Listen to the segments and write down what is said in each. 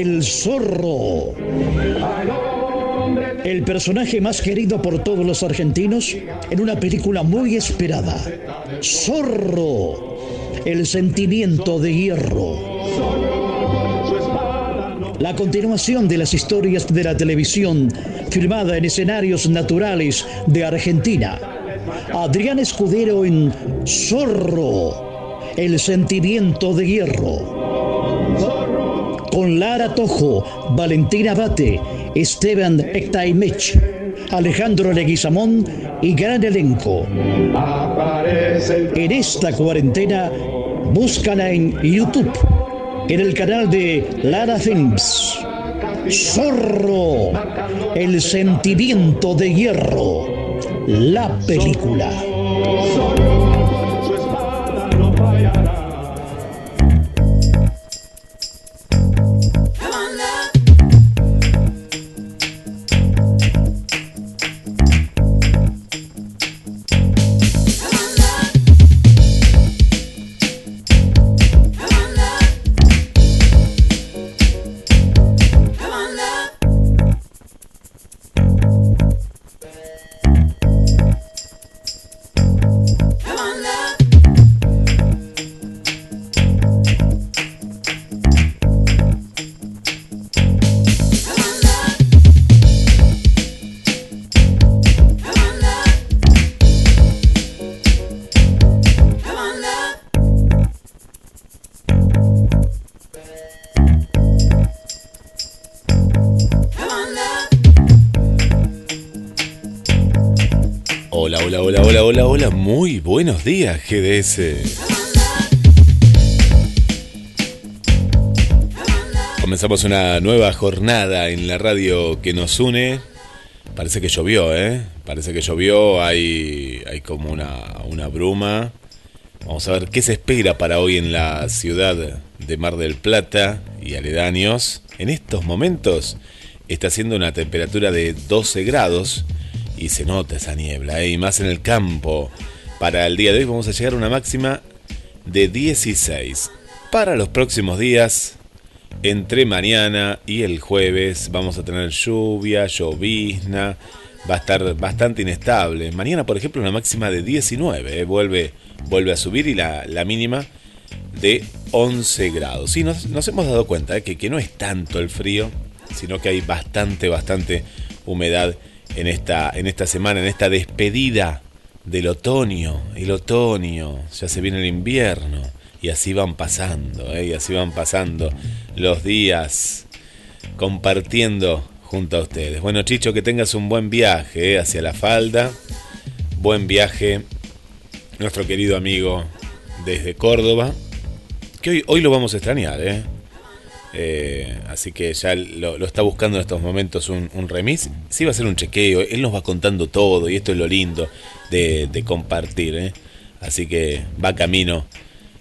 El zorro. El personaje más querido por todos los argentinos en una película muy esperada. Zorro. El sentimiento de hierro. La continuación de las historias de la televisión filmada en escenarios naturales de Argentina. Adrián Escudero en Zorro. El sentimiento de hierro Lara Tojo, Valentina Bate, Esteban Ectaimech, Alejandro Leguizamón y gran elenco. En esta cuarentena, búscala en YouTube, en el canal de Lara Films. Zorro, el sentimiento de hierro, la película. Buenos días, GDS. Comenzamos una nueva jornada en la radio que nos une. Parece que llovió, ¿eh? Parece que llovió, hay, hay como una, una bruma. Vamos a ver qué se espera para hoy en la ciudad de Mar del Plata y aledaños. En estos momentos está haciendo una temperatura de 12 grados y se nota esa niebla, ¿eh? y más en el campo. Para el día de hoy vamos a llegar a una máxima de 16. Para los próximos días, entre mañana y el jueves, vamos a tener lluvia, llovizna, va a estar bastante inestable. Mañana, por ejemplo, una máxima de 19, ¿eh? vuelve, vuelve a subir y la, la mínima de 11 grados. Sí, nos, nos hemos dado cuenta ¿eh? que, que no es tanto el frío, sino que hay bastante, bastante humedad en esta, en esta semana, en esta despedida del otoño. El otoño, ya se viene el invierno. Y así van pasando, ¿eh? y así van pasando los días compartiendo junto a ustedes. Bueno, Chicho, que tengas un buen viaje ¿eh? hacia la falda. Buen viaje, nuestro querido amigo desde Córdoba. Que hoy, hoy lo vamos a extrañar, ¿eh? Eh, así que ya lo, está buscando en estos momentos un, un remis. Sí va a ser un chequeo, él nos va contando todo y esto es lo lindo de, compartir. ¿eh? Así que va camino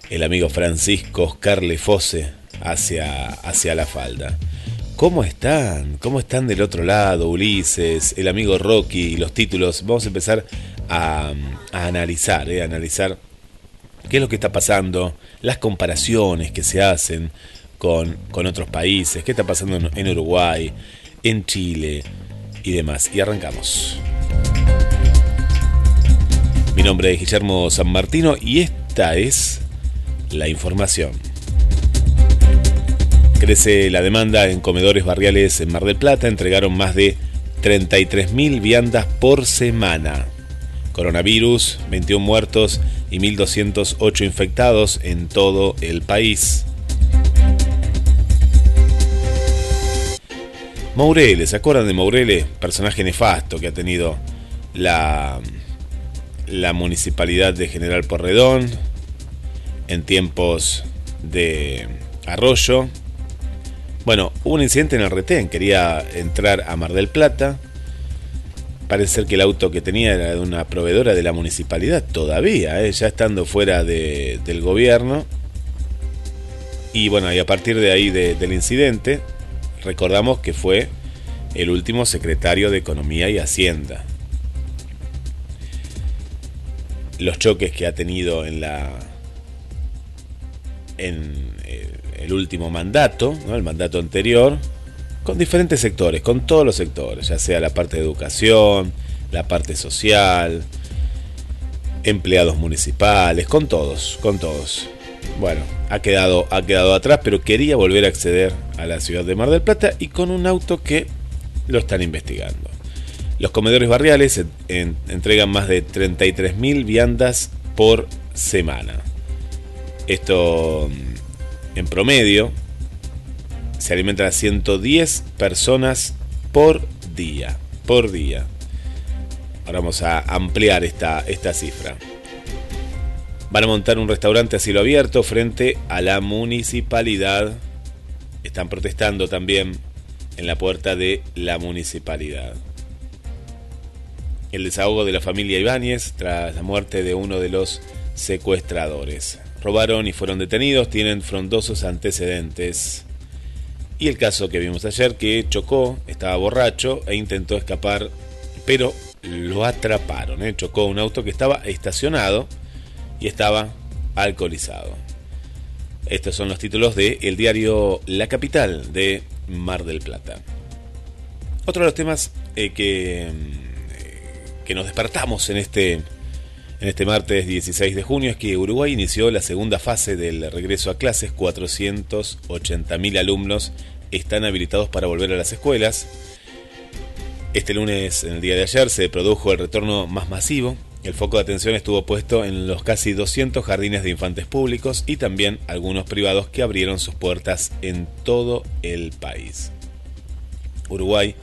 el amigo Francisco Oscar Lefose hacia, hacia la falda. ¿Cómo están? ¿Cómo están del otro lado, Ulises, el amigo Rocky y los títulos? Vamos a empezar a, a analizar, ¿eh? a analizar qué es lo que está pasando, las comparaciones que se hacen con, con otros países, qué está pasando en, Uruguay, en Chile y demás. Y arrancamos. Mi nombre es Guillermo San Martino y esta es la información. Crece la demanda en comedores barriales en Mar del Plata. Entregaron más de 33.000 viandas por semana. Coronavirus, 21 muertos y 1.208 infectados en todo el país. Mourele, ¿se acuerdan de Mourele? Personaje nefasto que ha tenido la, la municipalidad de General Porredón, en tiempos de Arroyo. Bueno, hubo un incidente en el retén, quería entrar a Mar del Plata. Parece ser que el auto que tenía era de una proveedora de la municipalidad, todavía, ¿eh? ya estando fuera de, del gobierno. Y bueno, y a partir de ahí de, del incidente, recordamos que fue el último secretario de Economía y Hacienda. Los choques que ha tenido en la en eh, el último mandato, ¿no? el mandato anterior, con diferentes sectores, con todos los sectores, ya sea la parte de educación, la parte social, empleados municipales, con todos, con todos. Bueno, ha quedado, ha quedado atrás, pero quería volver a acceder a la ciudad de Mar del Plata y con un auto que lo están investigando. Los comedores barriales en, en, entregan más de 33.000 viandas por semana. Esto en promedio se alimentan a 110 personas por día. Por día. Ahora vamos a ampliar esta, esta cifra. Van a montar un restaurante a cielo abierto frente a la municipalidad. Están protestando también en la puerta de la municipalidad. El desahogo de la familia Ibáñez tras la muerte de uno de los secuestradores. Robaron y fueron detenidos, tienen frondosos antecedentes. Y el caso que vimos ayer que chocó, estaba borracho e intentó escapar, pero lo atraparon. ¿eh? Chocó un auto que estaba estacionado y estaba alcoholizado. Estos son los títulos de el diario La Capital de Mar del Plata. Otro de los temas eh, que, que nos despertamos en este, en este martes 16 de junio es que Uruguay inició la segunda fase del regreso a clases. 480.000 alumnos están habilitados para volver a las escuelas. Este lunes, en el día de ayer, se produjo el retorno más masivo. El foco de atención estuvo puesto en los casi 200 jardines de infantes públicos y también algunos privados que abrieron sus puertas en todo el país. Uruguay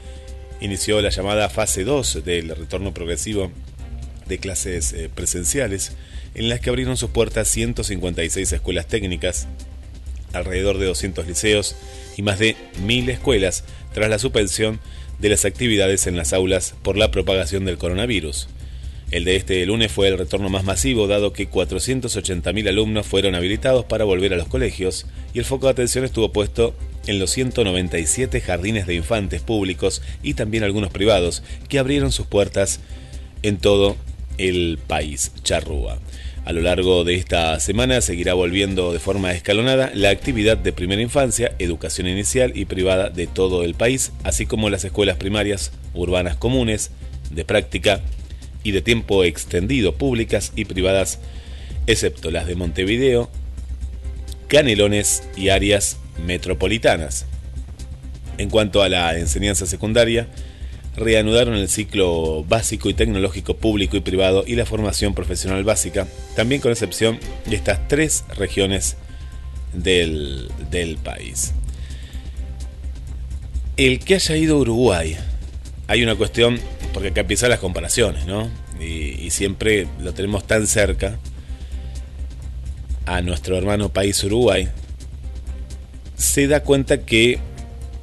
inició la llamada fase 2 del retorno progresivo de clases eh, presenciales, en las que abrieron sus puertas 156 escuelas técnicas, alrededor de 200 liceos y más de 1.000 escuelas tras la suspensión de las actividades en las aulas por la propagación del coronavirus. El de este lunes fue el retorno más masivo, dado que 480.000 alumnos fueron habilitados para volver a los colegios y el foco de atención estuvo puesto en los 197 jardines de infantes públicos y también algunos privados que abrieron sus puertas en todo el país. Charrúa. A lo largo de esta semana seguirá volviendo de forma escalonada la actividad de primera infancia, educación inicial y privada de todo el país, así como las escuelas primarias, urbanas comunes, de práctica y de tiempo extendido, públicas y privadas, excepto las de Montevideo, Canelones y áreas metropolitanas. En cuanto a la enseñanza secundaria, reanudaron el ciclo básico y tecnológico público y privado y la formación profesional básica, también con excepción de estas tres regiones del, del país. El que haya ido a Uruguay, hay una cuestión, porque acá empiezan las comparaciones, ¿no? Y, siempre lo tenemos tan cerca a nuestro hermano país Uruguay, se da cuenta que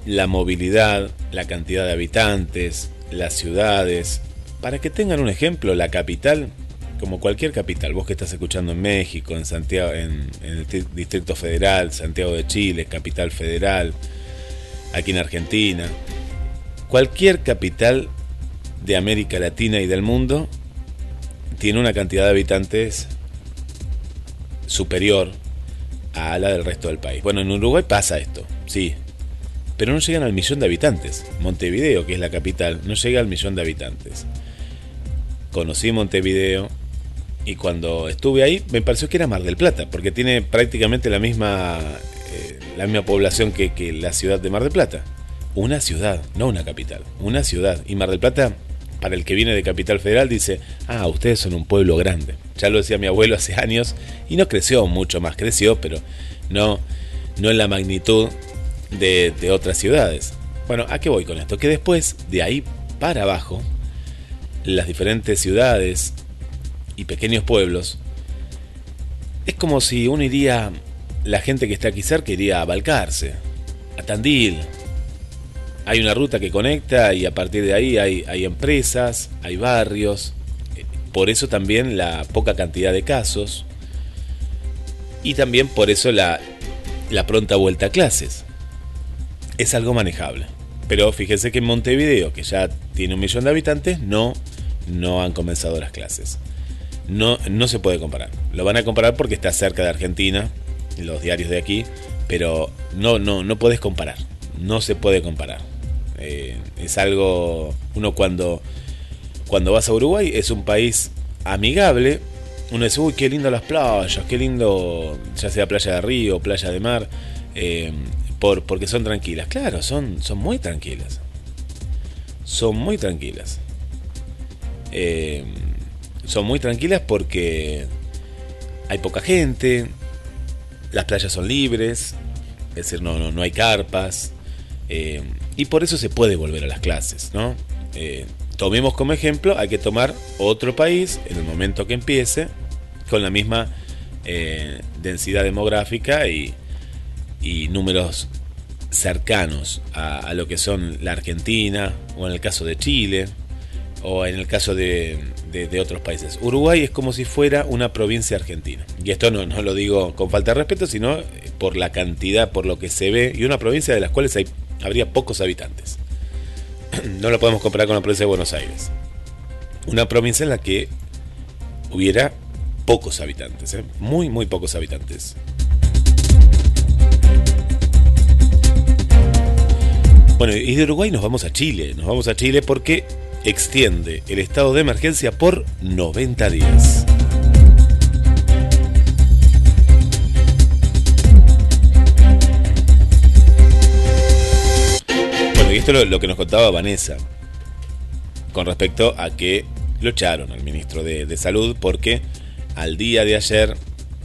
la movilidad, la cantidad de habitantes, las ciudades, para que tengan un ejemplo, la capital, como cualquier capital, vos que estás escuchando en México, en Santiago, en, en el Distrito Federal, Santiago de Chile, capital federal, aquí en Argentina, cualquier capital de América Latina y del mundo tiene una cantidad de habitantes superior a la del resto del país. Bueno, en Uruguay pasa esto, sí, pero no llegan al millón de habitantes. Montevideo, que es la capital, no llega al millón de habitantes. Conocí Montevideo y cuando estuve ahí me pareció que era Mar del Plata, porque tiene prácticamente la misma, eh, la misma población que, que la ciudad de Mar del Plata. Una ciudad, no una capital, una ciudad. Y Mar del Plata para el que viene de Capital Federal dice, ah, ustedes son un pueblo grande. Ya lo decía mi abuelo hace años y no creció mucho más, creció, pero no, no en la magnitud de, otras ciudades. Bueno, ¿a qué voy con esto? Que después, de ahí para abajo, las diferentes ciudades y pequeños pueblos, es como si uno iría, la gente que está aquí cerca iría a Balcarce, a Tandil. Hay una ruta que conecta y a partir de ahí hay, empresas, hay barrios, por eso también la poca cantidad de casos y también por eso la, la pronta vuelta a clases. Es algo manejable. Pero fíjense que en Montevideo, que ya tiene un millón de habitantes, no, no han comenzado las clases. No, no se puede comparar. Lo van a comparar porque está cerca de Argentina, los diarios de aquí, pero no, no, no puedes comparar. No se puede comparar. Eh, es algo. Uno cuando, cuando vas a Uruguay es un país amigable. Uno dice, uy, qué lindo las playas, qué lindo, ya sea playa de río, playa de mar, eh, por, porque son tranquilas. Claro, son, son muy tranquilas. Son muy tranquilas. Eh, son muy tranquilas porque hay poca gente, las playas son libres, es decir, no, no, no hay carpas, y por eso se puede volver a las clases, ¿no? Eh, tomemos como ejemplo, hay que tomar otro país en el momento que empiece, con la misma eh, densidad demográfica y, y números cercanos a, lo que son la Argentina, o en el caso de Chile, o en el caso de, otros países. Uruguay es como si fuera una provincia argentina. Y esto no, lo digo con falta de respeto, sino por la cantidad, por lo que se ve, y una provincia de las cuales hay, habría pocos habitantes. No lo podemos comparar con la provincia de Buenos Aires. Una provincia en la que hubiera pocos habitantes, ¿eh? muy, muy pocos habitantes. Bueno, y de Uruguay nos vamos a Chile. Nos vamos a Chile porque extiende el estado de emergencia por 90 días. Esto es lo, que nos contaba Vanessa con respecto a que lo echaron al ministro de, de Salud porque al día de ayer,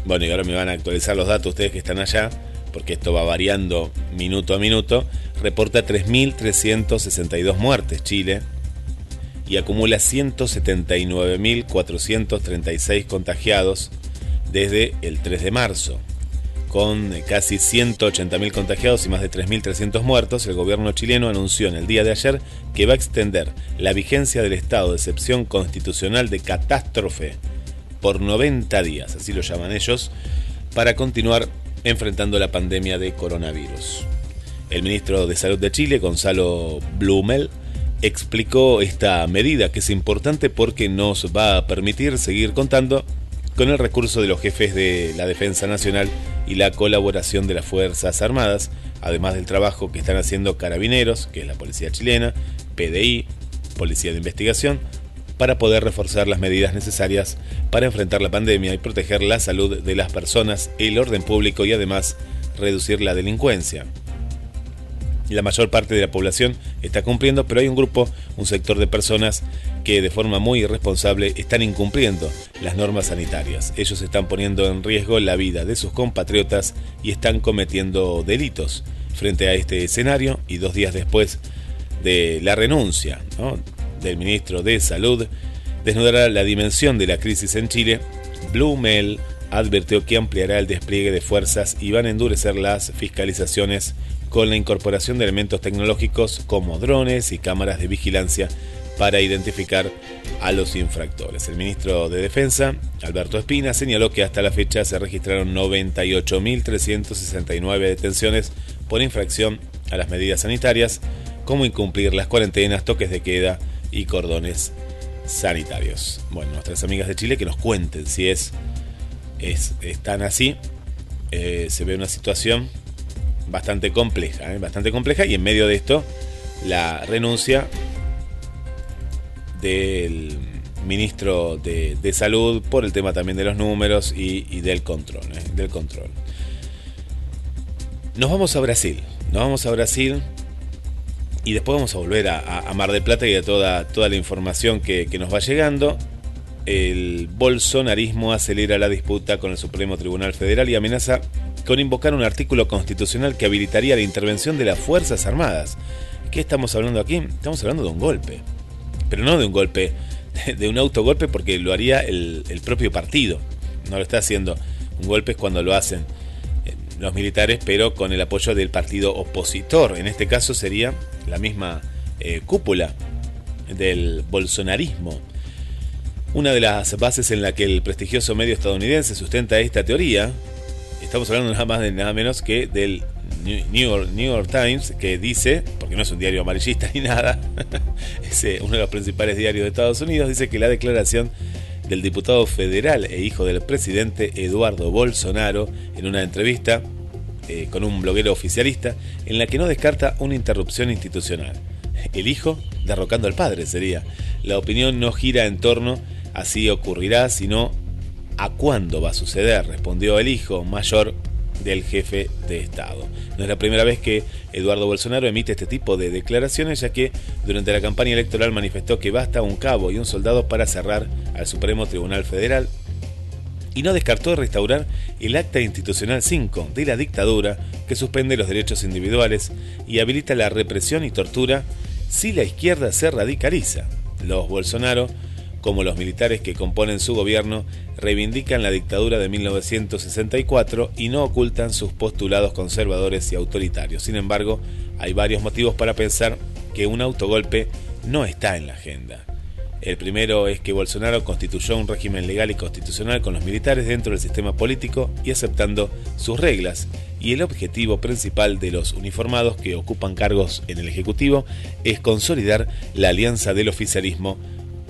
bueno, y ahora me van a actualizar los datos ustedes que están allá, porque esto va variando minuto a minuto, reporta 3.362 muertes Chile y acumula 179.436 contagiados desde el 3 de marzo. Con casi 180.000 contagiados y más de 3.300 muertos, el gobierno chileno anunció en el día de ayer que va a extender la vigencia del estado de excepción constitucional de catástrofe por 90 días, así lo llaman ellos, para continuar enfrentando la pandemia de coronavirus. El ministro de Salud de Chile, Gonzalo Blumel, explicó esta medida que es importante porque nos va a permitir seguir contando con el recurso de los jefes de la Defensa Nacional y la colaboración de las Fuerzas Armadas, además del trabajo que están haciendo carabineros, que es la Policía chilena, PDI, Policía de Investigación, para poder reforzar las medidas necesarias para enfrentar la pandemia y proteger la salud de las personas, el orden público y además reducir la delincuencia. La mayor parte de la población está cumpliendo, pero hay un grupo, un sector de personas que de forma muy irresponsable están incumpliendo las normas sanitarias. Ellos están poniendo en riesgo la vida de sus compatriotas y están cometiendo delitos. Frente a este escenario y dos días después de la renuncia del ministro de Salud, desnudará la dimensión de la crisis en Chile. Blumel advirtió que ampliará el despliegue de fuerzas y van a endurecer las fiscalizaciones con la incorporación de elementos tecnológicos como drones y cámaras de vigilancia para identificar a los infractores. El ministro de Defensa, Alberto Espina, señaló que hasta la fecha se registraron 98.369 detenciones por infracción a las medidas sanitarias, como incumplir las cuarentenas, toques de queda y cordones sanitarios. Bueno, nuestras amigas de Chile que nos cuenten si es, es están así. Eh, se ve una situación bastante compleja, ¿eh? bastante compleja y en medio de esto la renuncia del ministro de, de salud por el tema también de los números y, del control, ¿eh? del control. Nos vamos a Brasil, nos vamos a Brasil y después vamos a volver a, a Mar del Plata y a toda, toda la información que, que nos va llegando. El bolsonarismo acelera la disputa con el Supremo Tribunal Federal y amenaza con invocar un artículo constitucional que habilitaría la intervención de las Fuerzas Armadas. ¿Qué estamos hablando aquí? Estamos hablando de un golpe. Pero no de un golpe de un autogolpe porque lo haría el, propio partido. No lo está haciendo. Un golpe es cuando lo hacen eh, los militares, pero con el apoyo del partido opositor. En este caso sería la misma eh, cúpula del bolsonarismo. Una de las bases en la que el prestigioso medio estadounidense sustenta esta teoría, estamos hablando nada más de nada menos que del New York, Times, que dice, porque no es un diario amarillista ni nada, es eh, uno de los principales diarios de Estados Unidos, dice que la declaración del diputado federal e hijo del presidente Eduardo Bolsonaro en una entrevista eh, con un bloguero oficialista en la que no descarta una interrupción institucional. El hijo derrocando al padre sería. La opinión no gira en torno a si ocurrirá, sino a cuándo va a suceder, respondió el hijo mayor del jefe de Estado. No es la primera vez que Eduardo Bolsonaro emite este tipo de declaraciones, ya que durante la campaña electoral manifestó que basta un cabo y un soldado para cerrar al Supremo Tribunal Federal y no descartó restaurar el Acta Institucional 5 de la dictadura que suspende los derechos individuales y habilita la represión y tortura si la izquierda se radicaliza. Los Bolsonaro como los militares que componen su gobierno reivindican la dictadura de 1964 y no ocultan sus postulados conservadores y autoritarios. Sin embargo, hay varios motivos para pensar que un autogolpe no está en la agenda. El primero es que Bolsonaro constituyó un régimen legal y constitucional con los militares dentro del sistema político y aceptando sus reglas, y el objetivo principal de los uniformados que ocupan cargos en el Ejecutivo es consolidar la alianza del oficialismo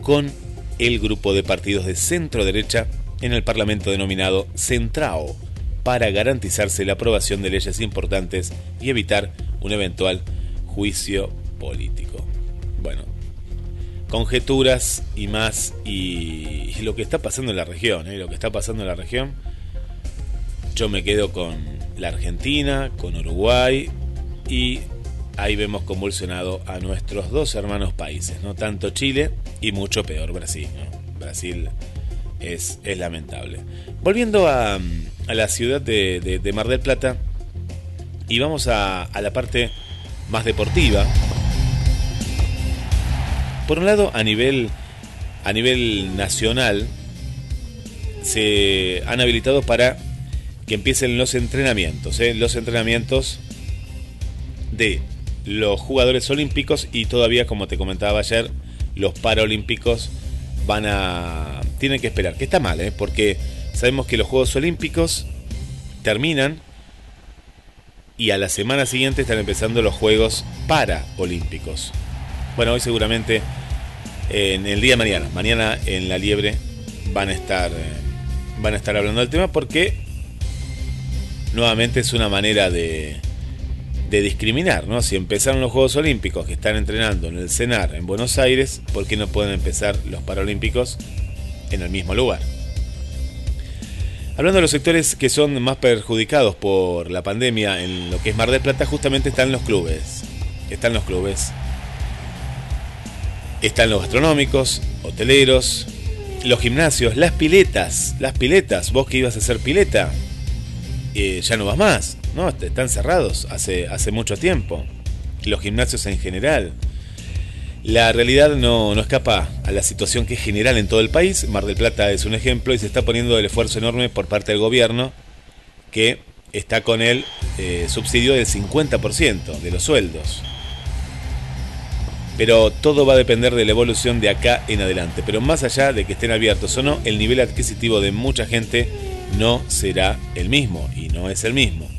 con el grupo de partidos de centro derecha en el Parlamento denominado Centrao, para garantizarse la aprobación de leyes importantes y evitar un eventual juicio político. Bueno, conjeturas y más y, lo que está pasando en la región, ¿eh? lo que está pasando en la región, yo me quedo con la Argentina, con Uruguay y ahí vemos convulsionado a nuestros dos hermanos países, no tanto Chile y mucho peor Brasil. Brasil es, es, lamentable. Volviendo a, la ciudad de, Mar del Plata y vamos a, a la parte más deportiva. Por un lado, a nivel, a nivel nacional, se han habilitado para que empiecen los entrenamientos. ¿eh? Los entrenamientos de los jugadores olímpicos y todavía, como te comentaba ayer, los paralímpicos van a... tienen que esperar, que está mal, ¿eh? porque sabemos que los Juegos Olímpicos terminan y a la semana siguiente están empezando los Juegos Paralímpicos. Bueno, hoy seguramente en el día de mañana, mañana en la liebre van a estar eh, van a estar hablando del tema porque nuevamente es una manera de de discriminar, ¿no? Si empezaron los Juegos Olímpicos que están entrenando en el CENAR en Buenos Aires, ¿por qué no pueden empezar los Paralímpicos en el mismo lugar? Hablando de los sectores que son más perjudicados por la pandemia en lo que es Mar del Plata, justamente están los clubes. Están los clubes. Están los gastronómicos, hoteleros, los gimnasios, las piletas. Las piletas, vos que ibas a hacer pileta, eh, ya no vas más. No, están cerrados hace, hace mucho tiempo. Los gimnasios en general. La realidad no, no, escapa a la situación que es general en todo el país. Mar del Plata es un ejemplo y se está poniendo el esfuerzo enorme por parte del gobierno que está con el eh, subsidio del 50% de los sueldos. Pero todo va a depender de la evolución de acá en adelante. Pero más allá de que estén abiertos o no, el nivel adquisitivo de mucha gente no será el mismo y no es el mismo.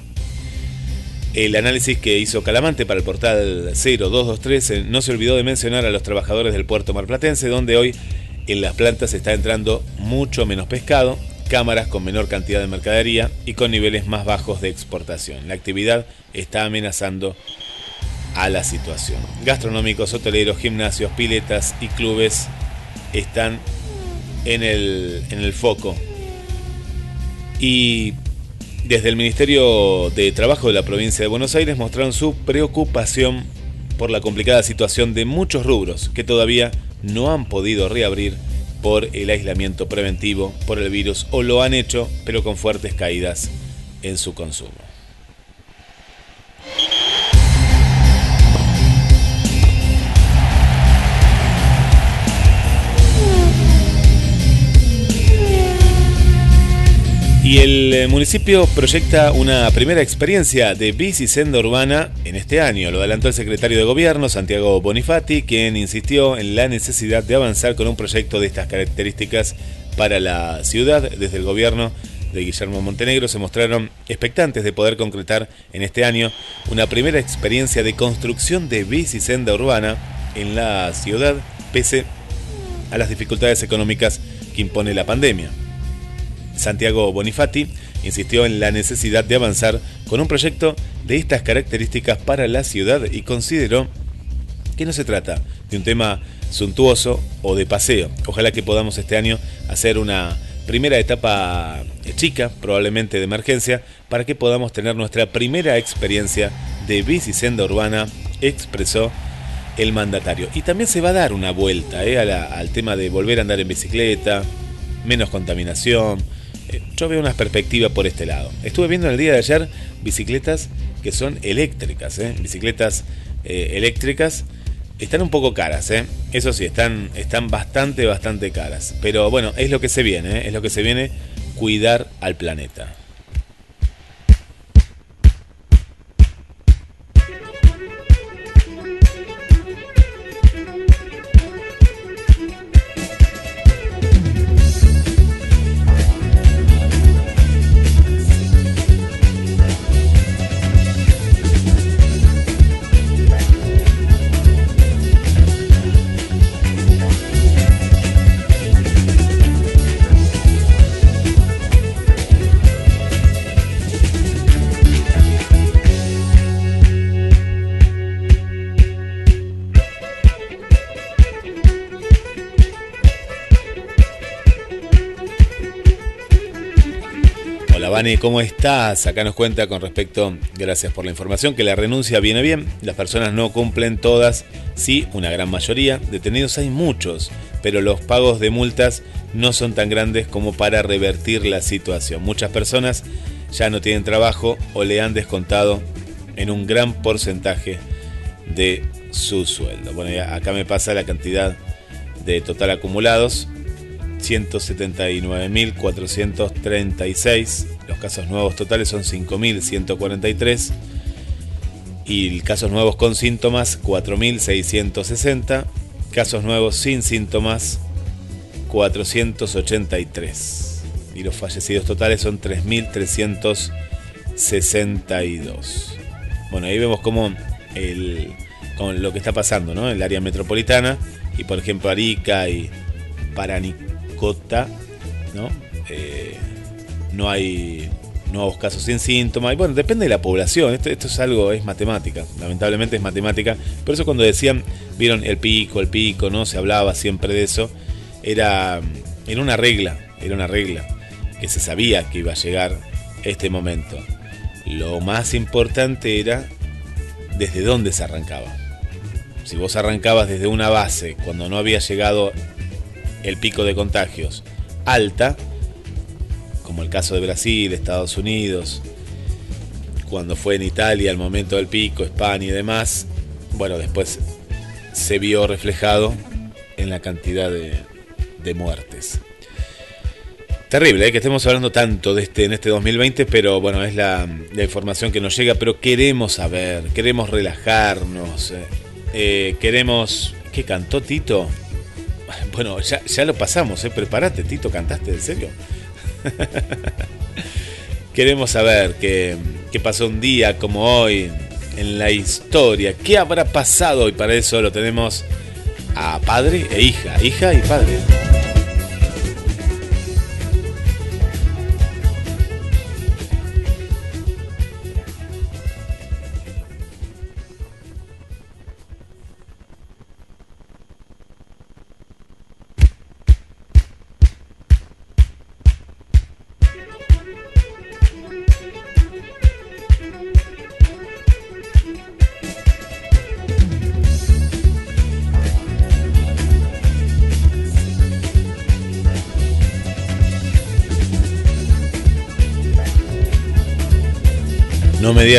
El análisis que hizo Calamante para el portal 0223 eh, no se olvidó de mencionar a los trabajadores del puerto marplatense, donde hoy en las plantas está entrando mucho menos pescado, cámaras con menor cantidad de mercadería y con niveles más bajos de exportación. La actividad está amenazando a la situación. Gastronómicos, hoteleros, gimnasios, piletas y clubes están en el, en el foco. Y desde el Ministerio de Trabajo de la provincia de Buenos Aires mostraron su preocupación por la complicada situación de muchos rubros que todavía no han podido reabrir por el aislamiento preventivo por el virus o lo han hecho pero con fuertes caídas en su consumo. Y el eh, municipio proyecta una primera experiencia de bici senda urbana en este año. Lo adelantó el secretario de Gobierno, Santiago Bonifati, quien insistió en la necesidad de avanzar con un proyecto de estas características para la ciudad. Desde el gobierno de Guillermo Montenegro se mostraron expectantes de poder concretar en este año una primera experiencia de construcción de bici senda urbana en la ciudad, pese a las dificultades económicas que impone la pandemia. Santiago Bonifati insistió en la necesidad de avanzar con un proyecto de estas características para la ciudad y consideró que no se trata de un tema suntuoso o de paseo. Ojalá que podamos este año hacer una primera etapa chica, probablemente de emergencia, para que podamos tener nuestra primera experiencia de bici senda urbana, expresó el mandatario. Y también se va a dar una vuelta eh, a la- al tema de volver a andar en bicicleta, menos contaminación. Eh, Yo veo unas perspectivas por este lado. Estuve viendo en el día de ayer bicicletas que son eléctricas, eh, bicicletas eh, eléctricas. Están un poco caras, ¿eh? eso sí, están, están bastante, bastante caras. Pero bueno, es lo que se viene, es lo que se viene, cuidar al planeta. ¿Cómo estás? Acá nos cuenta con respecto, gracias por la información, que la renuncia viene bien, las personas no cumplen todas, sí, una gran mayoría, detenidos hay muchos, pero los pagos de multas no son tan grandes como para revertir la situación. Muchas personas ya no tienen trabajo o le han descontado en un gran porcentaje de su sueldo. Bueno, acá me pasa la cantidad de total acumulados, 179.436. Los casos nuevos totales son 5.143. Y casos nuevos con síntomas, 4.660. Casos nuevos sin síntomas, 483. Y los fallecidos totales son 3.362. Bueno, ahí vemos cómo el, con lo que está pasando ¿no? en el área metropolitana. Y por ejemplo Arica y Paranicota, ¿no? Eh, no hay nuevos casos sin síntomas. Y bueno, depende de la población. Esto, esto es algo, es matemática. Lamentablemente es matemática. Por eso cuando decían, vieron el pico, el pico, ¿no? Se hablaba siempre de eso. Era, era una regla, era una regla. Que se sabía que iba a llegar este momento. Lo más importante era desde dónde se arrancaba. Si vos arrancabas desde una base cuando no había llegado el pico de contagios alta, como el caso de Brasil, Estados Unidos, cuando fue en Italia el momento del pico, España y demás, bueno, después se vio reflejado en la cantidad de, de muertes. Terrible ¿eh? que estemos hablando tanto de este en este 2020, pero bueno, es la, la información que nos llega, pero queremos saber, queremos relajarnos, eh, eh, queremos... ¿Qué cantó Tito? Bueno, ya, ya lo pasamos, ¿eh? prepárate, Tito, ¿cantaste en serio? Queremos saber qué, qué pasó un día como hoy en la historia. ¿Qué habrá pasado? Y para eso lo tenemos a padre e hija, hija y padre.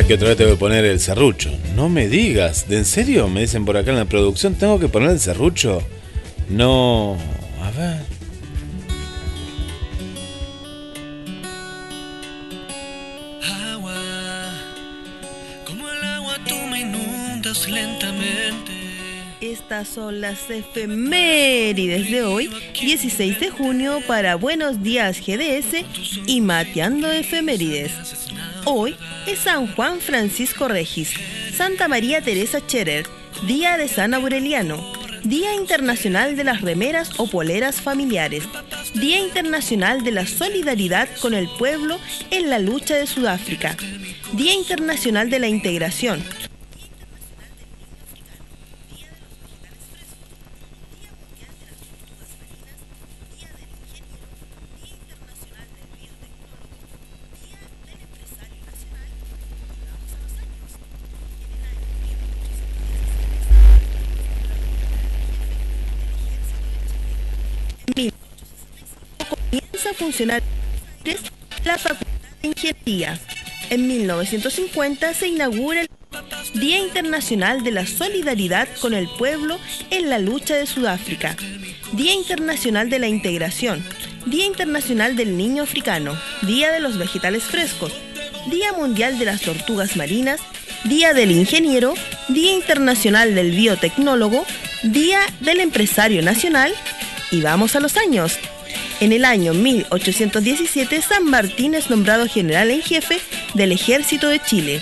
que otra vez tengo que poner el serrucho. No me digas, ¿de en serio? Me dicen por acá en la producción, ¿tengo que poner el serrucho? No. A ver. Agua, como el agua tú me inundas lentamente. Estas son las efemérides de hoy, 16 de junio, para Buenos Días GDS y Mateando Efemérides. Hoy es San Juan Francisco Regis, Santa María Teresa Scherer, Día de San Aureliano, Día Internacional de las Remeras o Poleras Familiares, Día Internacional de la Solidaridad con el Pueblo en la Lucha de Sudáfrica, Día Internacional de la Integración, la Facultad de Ingeniería. En 1950 se inaugura el Día Internacional de la Solidaridad con el Pueblo en la lucha de Sudáfrica, Día Internacional de la Integración, Día Internacional del Niño Africano, Día de los Vegetales Frescos, Día Mundial de las Tortugas Marinas, Día del Ingeniero, Día Internacional del Biotecnólogo, Día del Empresario Nacional. Y vamos a los años. En el año 1817, San Martín es nombrado general en jefe del Ejército de Chile.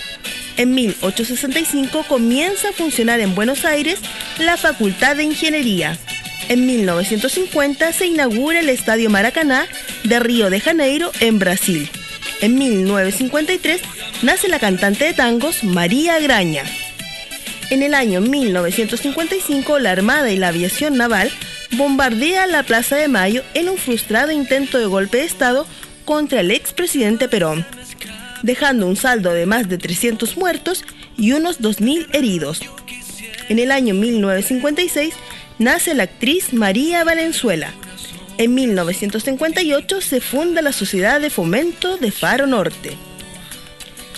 En 1865 comienza a funcionar en Buenos Aires la Facultad de Ingeniería. En 1950 se inaugura el Estadio Maracaná de Río de Janeiro, en Brasil. En 1953 nace la cantante de tangos María Graña. En el año 1955 la Armada y la Aviación Naval bombardea la Plaza de Mayo en un frustrado intento de golpe de Estado contra el expresidente Perón, dejando un saldo de más de 300 muertos y unos 2.000 heridos. En el año 1956 nace la actriz María Valenzuela. En 1958 se funda la Sociedad de Fomento de Faro Norte.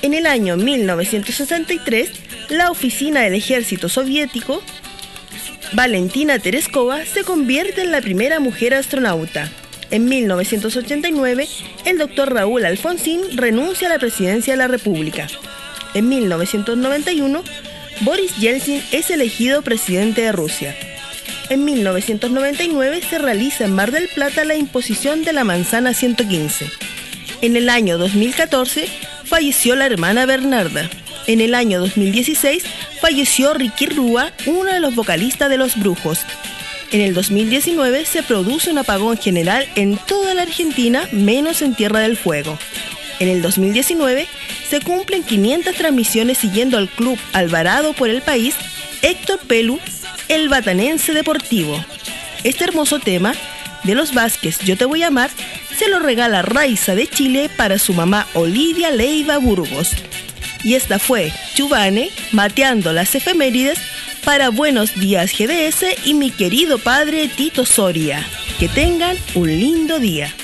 En el año 1963, la oficina del ejército soviético Valentina Tereskova se convierte en la primera mujer astronauta. En 1989, el doctor Raúl Alfonsín renuncia a la presidencia de la República. En 1991, Boris Yeltsin es elegido presidente de Rusia. En 1999 se realiza en Mar del Plata la imposición de la manzana 115. En el año 2014 falleció la hermana Bernarda. En el año 2016 falleció Ricky Rúa, uno de los vocalistas de Los Brujos. En el 2019 se produce un apagón general en toda la Argentina, menos en Tierra del Fuego. En el 2019 se cumplen 500 transmisiones siguiendo al club Alvarado por el país, Héctor Pelu, el batanense deportivo. Este hermoso tema de los Vázquez, Yo te voy a amar, se lo regala Raiza de Chile para su mamá Olivia Leiva Burgos. Y esta fue Chubane mateando las efemérides para Buenos Días GDS y mi querido padre Tito Soria. Que tengan un lindo día.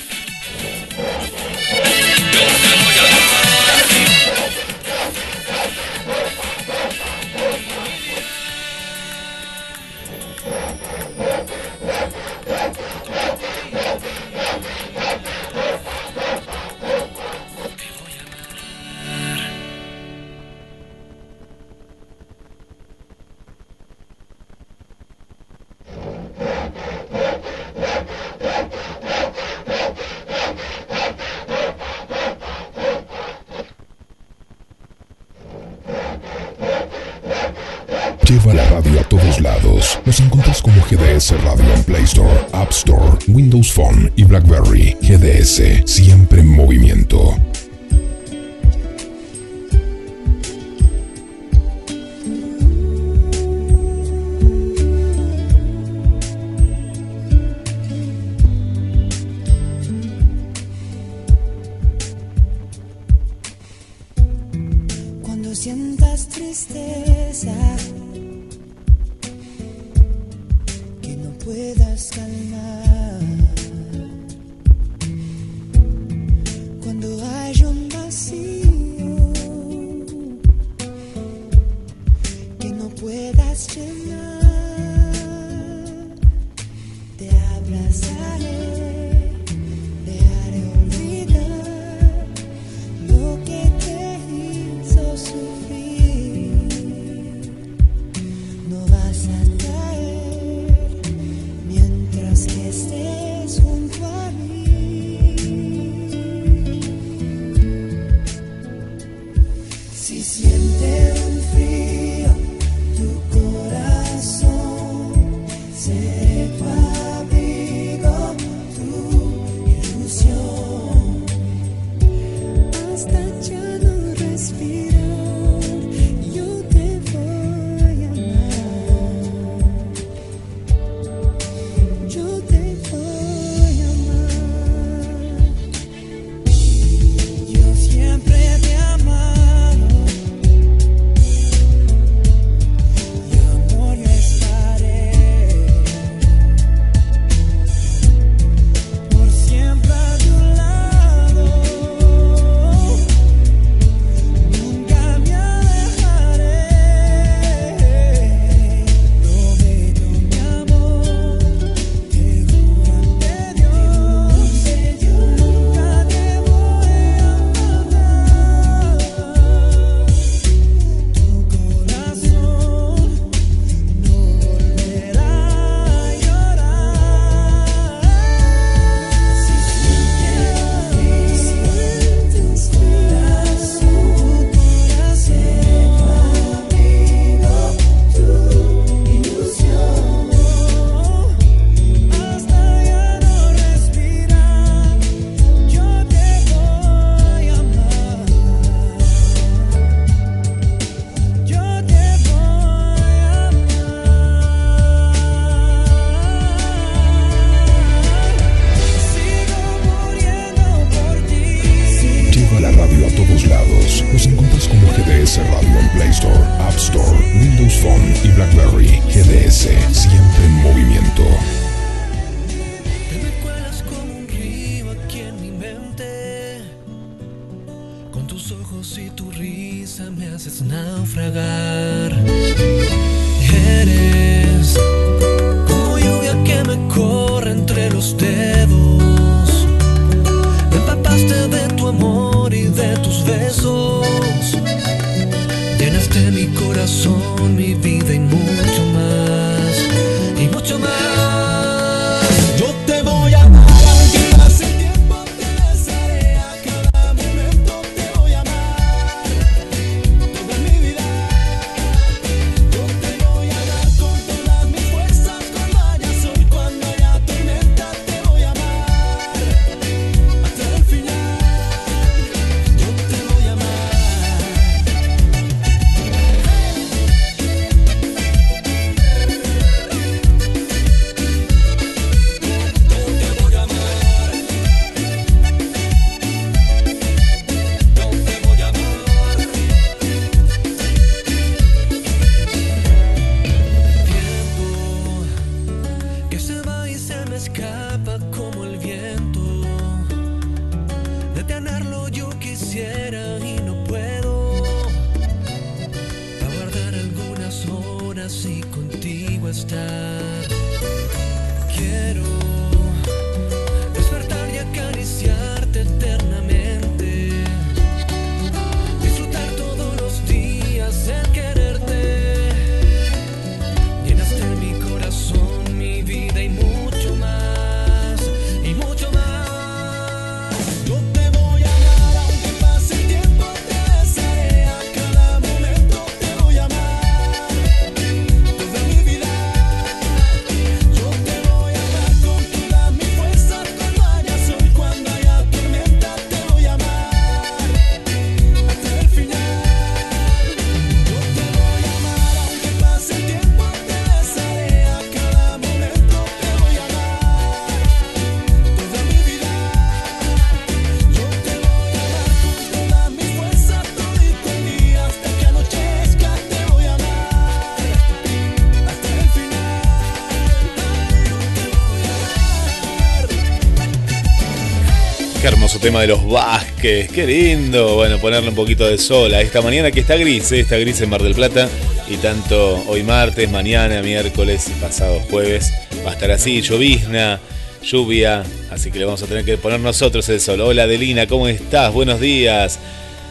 En Play Store, App Store, Windows Phone y BlackBerry. GDS, tema de los Vázquez. Qué lindo. Bueno, ponerle un poquito de sol a esta mañana que está gris, ¿eh? está gris en Mar del Plata. Y tanto hoy martes, mañana, miércoles y pasado jueves va a estar así, llovizna, lluvia. Así que le vamos a tener que poner nosotros el sol. Hola Adelina, ¿cómo estás? Buenos días.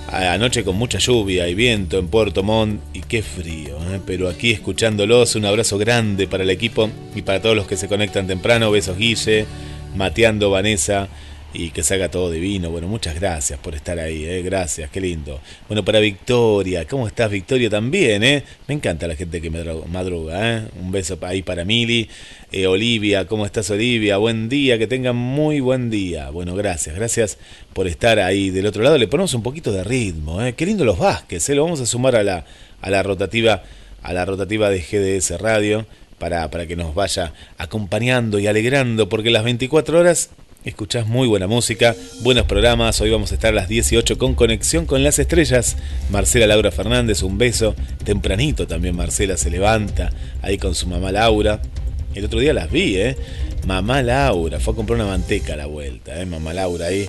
Anoche con mucha lluvia y viento en Puerto Montt y qué frío, ¿eh? pero aquí escuchándolos, un abrazo grande para el equipo y para todos los que se conectan temprano. Besos Guille, Mateando Vanessa, y que salga todo divino. Bueno, muchas gracias por estar ahí, ¿eh? gracias, qué lindo. Bueno, para Victoria, ¿cómo estás Victoria también? ¿eh? Me encanta la gente que me madruga, ¿eh? un beso ahí para Mili. Eh, Olivia, ¿cómo estás Olivia? Buen día, que tengan muy buen día. Bueno, gracias, gracias por estar ahí del otro lado. Le ponemos un poquito de ritmo, ¿eh? qué lindo los Vázquez, ¿eh? lo vamos a sumar a la, a la rotativa, a la rotativa de GDS Radio. Para, para que nos vaya acompañando y alegrando, porque las 24 horas Escuchás muy buena música, buenos programas. Hoy vamos a estar a las 18 con Conexión con las Estrellas. Marcela Laura Fernández, un beso. Tempranito también Marcela se levanta ahí con su mamá Laura. El otro día las vi, ¿eh? Mamá Laura, fue a comprar una manteca a la vuelta, ¿eh? Mamá Laura ahí,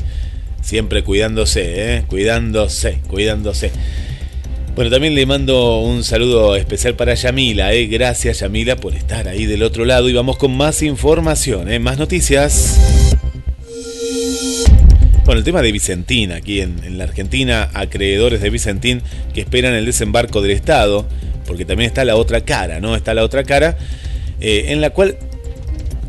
siempre cuidándose, ¿eh? Cuidándose, cuidándose. Bueno, también le mando un saludo especial para Yamila, ¿eh? Gracias Yamila por estar ahí del otro lado y vamos con más información, ¿eh? Más noticias. Bueno, el tema de Vicentín, aquí en, la Argentina, acreedores de Vicentín que esperan el desembarco del Estado, porque también está la otra cara, ¿no? Está la otra cara, eh, en la cual,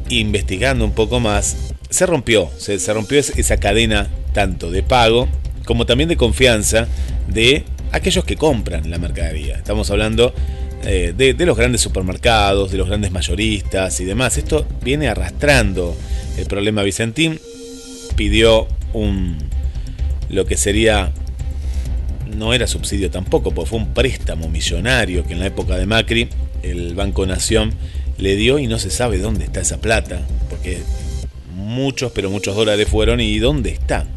investigando un poco más, se rompió, se, rompió es- esa cadena tanto de pago como también de confianza de aquellos que compran la mercadería. Estamos hablando eh, de, de los grandes supermercados, de los grandes mayoristas y demás. Esto viene arrastrando el problema Vicentín. Pidió un lo que sería no era subsidio tampoco, porque fue un préstamo millonario que en la época de Macri el Banco Nación le dio y no se sabe dónde está esa plata, porque muchos, pero muchos dólares fueron y dónde están.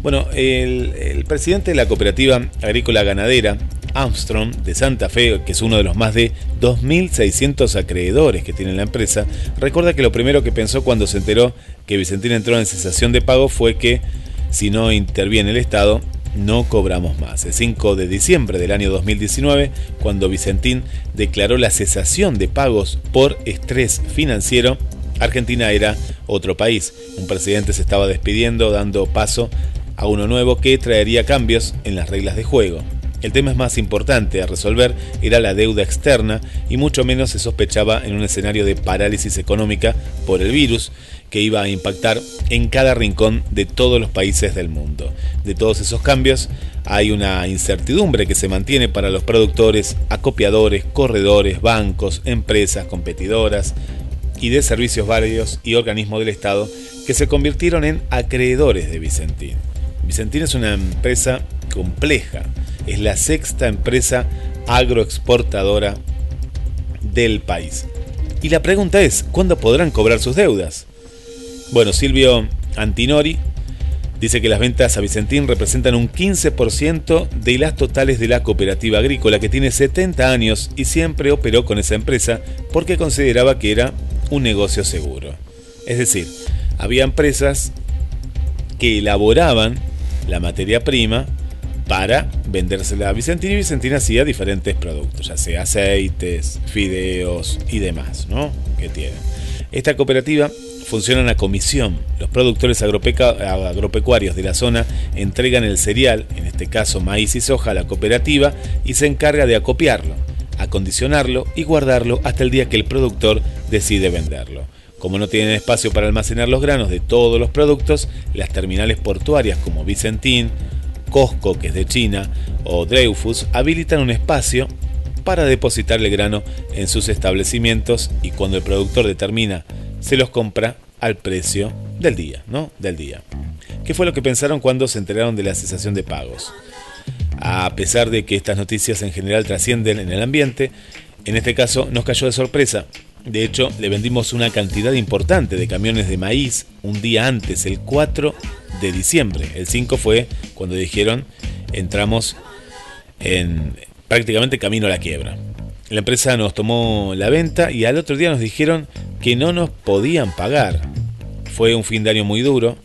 Bueno, el, el presidente de la cooperativa agrícola ganadera, Armstrong, de Santa Fe, que es uno de los más de 2.600 acreedores que tiene la empresa, recuerda que lo primero que pensó cuando se enteró que Vicentín entró en cesación de pago fue que si no interviene el Estado, no cobramos más. El 5 de diciembre del año 2019, cuando Vicentín declaró la cesación de pagos por estrés financiero, Argentina era otro país. Un presidente se estaba despidiendo, dando paso a uno nuevo que traería cambios en las reglas de juego. El tema más importante a resolver era la deuda externa y mucho menos se sospechaba en un escenario de parálisis económica por el virus que iba a impactar en cada rincón de todos los países del mundo. De todos esos cambios hay una incertidumbre que se mantiene para los productores, acopiadores, corredores, bancos, empresas, competidoras y de servicios varios y organismos del Estado que se convirtieron en acreedores de Vicentín. Vicentín es una empresa compleja, es la sexta empresa agroexportadora del país. Y la pregunta es, ¿cuándo podrán cobrar sus deudas? Bueno, Silvio Antinori dice que las ventas a Vicentín representan un 15% de las totales de la cooperativa agrícola que tiene 70 años y siempre operó con esa empresa porque consideraba que era un negocio seguro. Es decir, había empresas que elaboraban la materia prima para vendérsela a Vicentín y Vicentín hacía diferentes productos, ya sea aceites, fideos y demás, ¿no? Que tienen. Esta cooperativa funciona a comisión. Los productores agropecuarios de la zona entregan el cereal, en este caso maíz y soja, a la cooperativa y se encarga de acopiarlo, acondicionarlo y guardarlo hasta el día que el productor decide venderlo. Como no tienen espacio para almacenar los granos de todos los productos, las terminales portuarias como Vicentín, Costco, que es de China, o Dreyfus habilitan un espacio para depositar el grano en sus establecimientos y cuando el productor determina se los compra al precio del día, ¿no? Del día. ¿Qué fue lo que pensaron cuando se enteraron de la cesación de pagos? A pesar de que estas noticias en general trascienden en el ambiente, en este caso nos cayó de sorpresa. De hecho, le vendimos una cantidad importante de camiones de maíz un día antes, el 4 de diciembre. El 5 fue cuando dijeron entramos en prácticamente camino a la quiebra. La empresa nos tomó la venta y al otro día nos dijeron que no nos podían pagar. Fue un fin de año muy duro,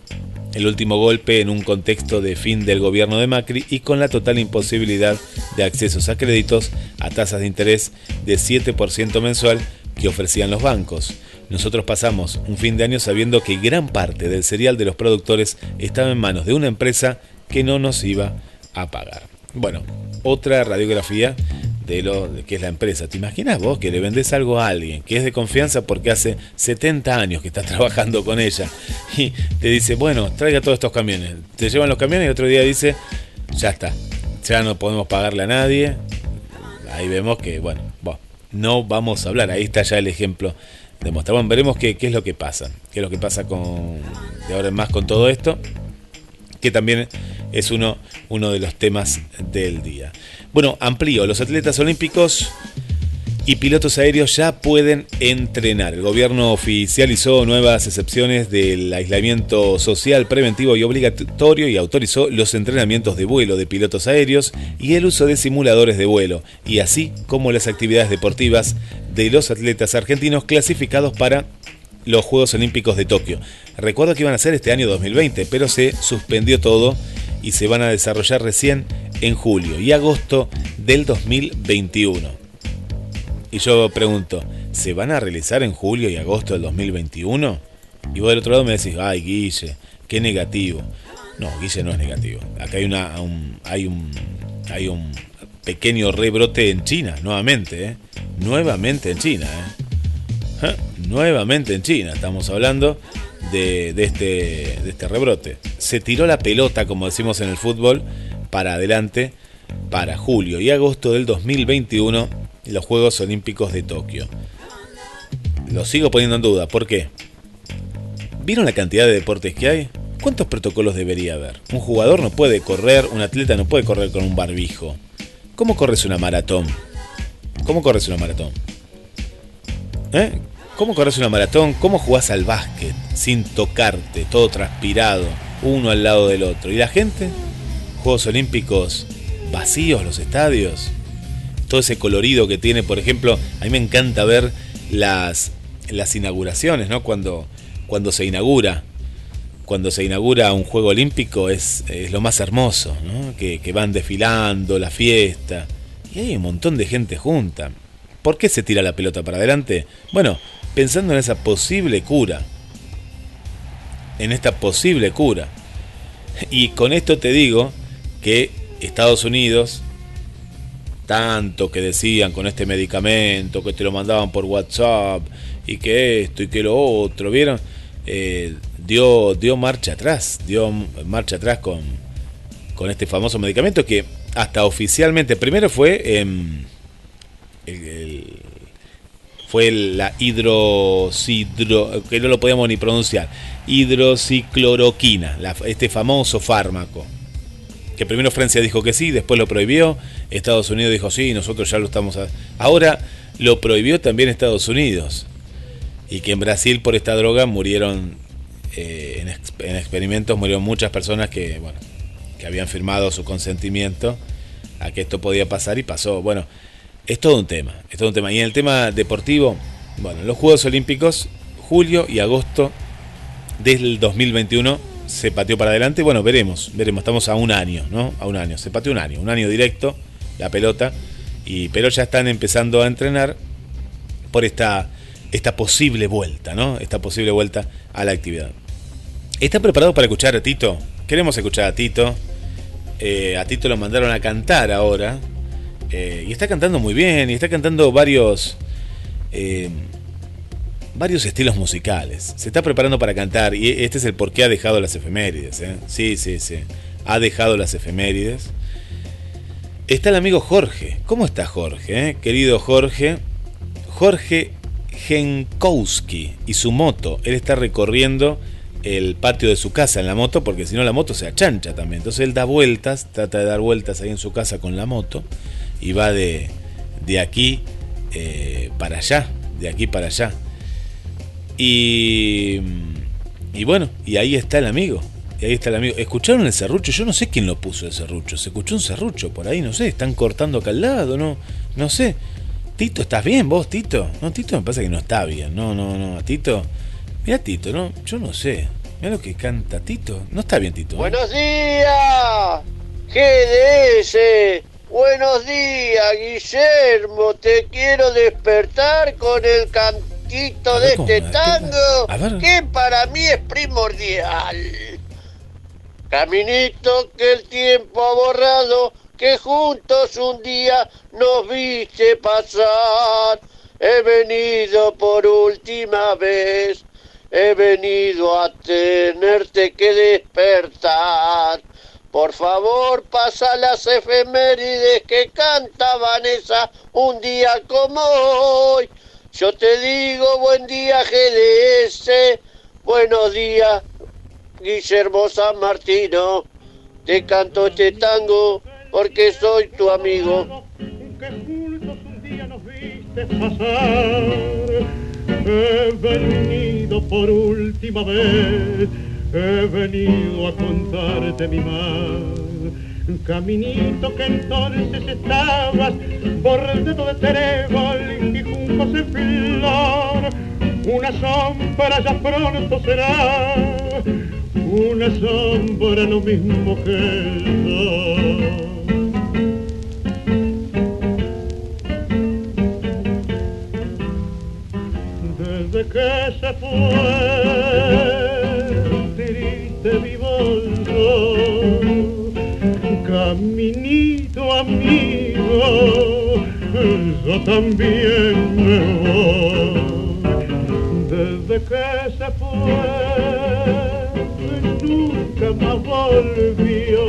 el último golpe en un contexto de fin del gobierno de Macri y con la total imposibilidad de accesos a créditos a tasas de interés de 7% mensual que ofrecían los bancos. Nosotros pasamos un fin de año sabiendo que gran parte del cereal de los productores estaba en manos de una empresa que no nos iba a pagar. Bueno, otra radiografía de lo que es la empresa. ¿Te imaginas vos que le vendés algo a alguien que es de confianza porque hace 70 años que estás trabajando con ella y te dice, bueno, traiga todos estos camiones. Te llevan los camiones y otro día dice, ya está, ya no podemos pagarle a nadie. Ahí vemos que, bueno, bueno, no vamos a hablar. Ahí está ya el ejemplo demostrado. Bueno, veremos qué, qué es lo que pasa. Qué es lo que pasa con de ahora más con todo esto. Que también es uno, uno de los temas del día. Bueno, amplío. Los atletas olímpicos y pilotos aéreos ya pueden entrenar. El gobierno oficializó nuevas excepciones del aislamiento social preventivo y obligatorio y autorizó los entrenamientos de vuelo de pilotos aéreos y el uso de simuladores de vuelo, y así como las actividades deportivas de los atletas argentinos clasificados para los Juegos Olímpicos de Tokio. Recuerdo que iban a ser este año 2020, pero se suspendió todo y se van a desarrollar recién en julio y agosto del 2021. Y yo pregunto, ¿se van a realizar en julio y agosto del 2021? Y vos del otro lado me decís, ay Guille, qué negativo. No, Guille no es negativo. Acá hay una un- hay un hay un pequeño rebrote en China, nuevamente, ¿eh? Nuevamente en China, ¿eh? Nuevamente en China, estamos hablando de este, de este rebrote. Se tiró la pelota, como decimos en el fútbol, para adelante para julio y agosto del 2021 los Juegos Olímpicos de Tokio. Lo sigo poniendo en duda, ¿por qué? ¿Vieron la cantidad de deportes que hay? ¿Cuántos protocolos debería haber? Un jugador no puede correr, un atleta no puede correr con un barbijo. ¿Cómo corres una maratón? ¿Cómo corres una maratón? ¿Eh? ¿Cómo corres una maratón? ¿Cómo jugás al básquet sin tocarte, todo transpirado, uno al lado del otro? ¿Y la gente? Juegos Olímpicos vacíos, los estadios, todo ese colorido que tiene, por ejemplo, a mí me encanta ver las, las inauguraciones, ¿no? Cuando, cuando se inaugura, cuando se inaugura un juego olímpico es, es lo más hermoso, ¿no? Que, que van desfilando, la fiesta, y hay un montón de gente junta. ¿Por qué se tira la pelota para adelante? Bueno, pensando en esa posible cura, en esta posible cura. Y con esto te digo que Estados Unidos, tanto que decían con este medicamento, que te lo mandaban por WhatsApp, y que esto y que lo otro, ¿vieron? Eh, dio, dio marcha atrás, dio marcha atrás con, con este famoso medicamento que hasta oficialmente, primero fue em, el- el- fue la hidrocidro, que no lo podíamos ni pronunciar, hidrocicloroquina, la- este famoso fármaco. Que primero Francia dijo que sí, después lo prohibió, Estados Unidos dijo sí, nosotros ya lo estamos... a-". Ahora lo prohibió también Estados Unidos. Y que en Brasil por esta droga murieron, eh, en, en experimentos murieron muchas personas que, bueno, que habían firmado su consentimiento a que esto podía pasar y pasó. Bueno, es todo un tema, es todo un tema. Y en el tema deportivo, bueno, los Juegos Olímpicos, julio y agosto del 2021 se pateó para adelante. Bueno, veremos, veremos. Estamos a un año, ¿no? A un año. Se pateó un año, un año directo, la pelota. Y, pero ya están empezando a entrenar por esta, esta posible vuelta, ¿no? Esta posible vuelta a la actividad. ¿Están preparados para escuchar a Tito? Queremos escuchar a Tito. Eh, a Tito lo mandaron a cantar ahora. Eh, y está cantando muy bien. Y está cantando varios. eh, varios estilos musicales. Se está preparando para cantar. Y este es el por qué ha dejado las efemérides. ¿eh? Sí, sí, sí. Ha dejado las efemérides. Está el amigo Jorge. ¿Cómo está Jorge? eh? Querido Jorge. Jorge Genkowski y su moto. Él está recorriendo el patio de su casa en la moto porque si no la moto se achancha también. Entonces él da vueltas, trata de dar vueltas ahí en su casa con la moto y va de, de aquí eh, para allá, de aquí para allá. Y, y bueno, y ahí está el amigo. Y ahí está el amigo. ¿Escucharon el serrucho? Yo no sé quién lo puso el serrucho. Se escuchó un serrucho por ahí, no sé. Están cortando acá al lado, no, no sé. Tito, ¿estás bien vos, Tito? No, Tito me pasa que no está bien. No, no, no. Tito. Mira, Tito, no, yo no sé. Mira lo que canta Tito. No está bien, Tito. ¿eh? Buenos días, GDS. Buenos días, Guillermo. Te quiero despertar con el cantito A de este ¿Qué- tango que para mí es primordial. Caminito que el tiempo ha borrado, que juntos un día nos viste pasar. He venido por última vez, he venido a tenerte que despertar. Por favor, pasa las efemérides que canta Vanessa un día como hoy. Yo te digo buen día GDS, buenos días Guillermo San Martino. Te canto este tango porque soy tu amigo. pasar. He venido por última vez, he venido a contarte mi mal. Caminito que entonces estabas bordado de trébol y juncos en flor. Una sombra ya pronto será, una sombra lo mismo que el sol. desde que se fue triste vivo caminito amigo yo también me voy. Desde que se fue nunca más volvió.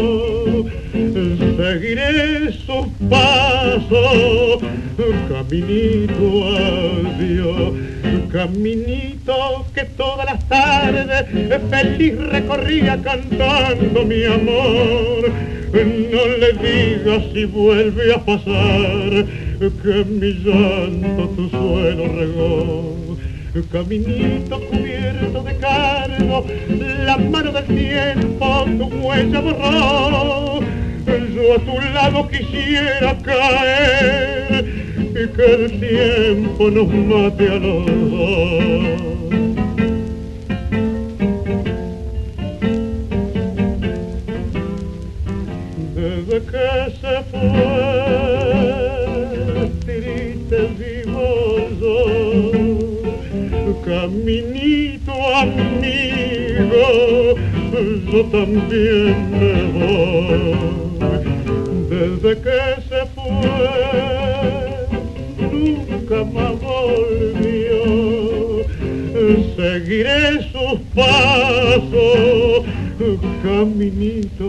Seguiré sus pasos caminito adiós caminito que todas las tardes feliz recorría cantando mi amor no le digas si vuelve a pasar que mi llanto tu suelo regó caminito cubierto de cargo, la mano del tiempo tu huella borró. Yo a tu lado quisiera caer y que el tiempo nos mate a los dos. Que se fue, triste vivo caminito amigo, yo también me voy. Desde que se fue, nunca más volvió. Seguiré sus pasos, caminito,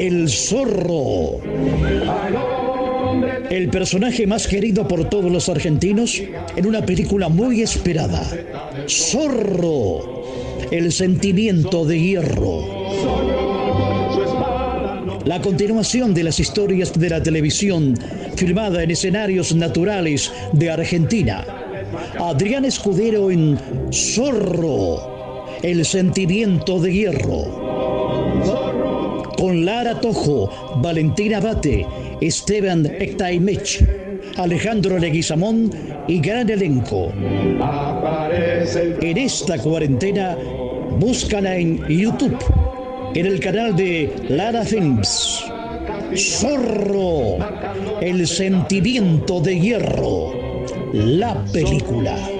El zorro. El personaje más querido por todos los argentinos en una película muy esperada. Zorro. El sentimiento de hierro. La continuación de las historias de la televisión filmada en escenarios naturales de Argentina. Adrián Escudero en Zorro. El sentimiento de hierro. Con Lara Tojo, Valentina Bate, Esteban Ectaimech, Alejandro Leguizamón y gran elenco. En esta cuarentena, búscala en YouTube, en el canal de Lara Films. Zorro, el sentimiento de hierro, la película.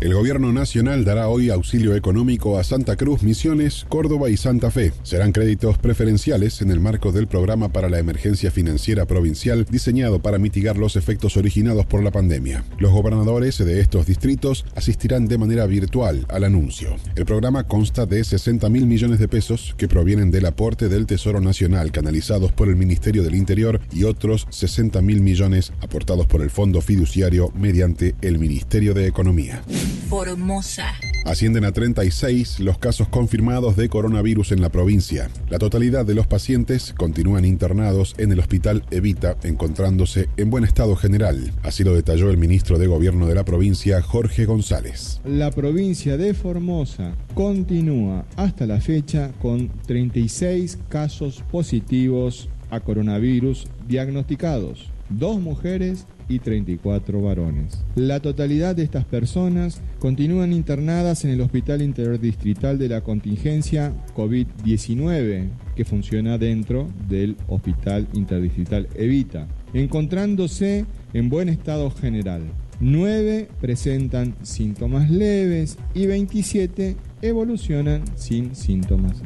El gobierno nacional dará hoy auxilio económico a Santa Cruz, Misiones, Córdoba y Santa Fe. Serán créditos preferenciales en el marco del programa para la emergencia financiera provincial diseñado para mitigar los efectos originados por la pandemia. Los gobernadores de estos distritos asistirán de manera virtual al anuncio. El programa consta de 60 mil millones de pesos que provienen del aporte del Tesoro Nacional canalizados por el Ministerio del Interior y otros 60 mil millones aportados por el Fondo Fiduciario mediante el Ministerio de Economía. Formosa. Ascienden a 36 los casos confirmados de coronavirus en la provincia. La totalidad de los pacientes continúan internados en el hospital Evita, encontrándose en buen estado general. Así lo detalló el ministro de Gobierno de la provincia, Jorge González. La provincia de Formosa continúa hasta la fecha con 36 casos positivos a coronavirus diagnosticados, dos mujeres y 34 varones. La totalidad de estas personas continúan internadas en el Hospital Interdistrital de la Contingencia COVID-19, que funciona dentro del Hospital Interdistrital Evita, encontrándose en buen estado general. 9 presentan síntomas leves y 27 evolucionan sin síntomas.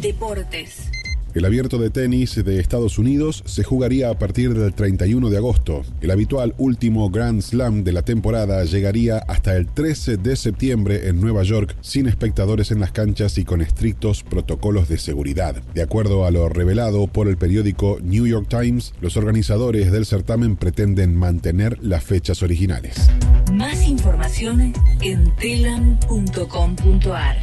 Deportes. El abierto de tenis de Estados Unidos se jugaría a partir del 31 de agosto. El habitual último Grand Slam de la temporada llegaría hasta el 13 de septiembre en Nueva York sin espectadores en las canchas y con estrictos protocolos de seguridad. De acuerdo a lo revelado por el periódico New York Times, los organizadores del certamen pretenden mantener las fechas originales. Más información en telam.com.ar.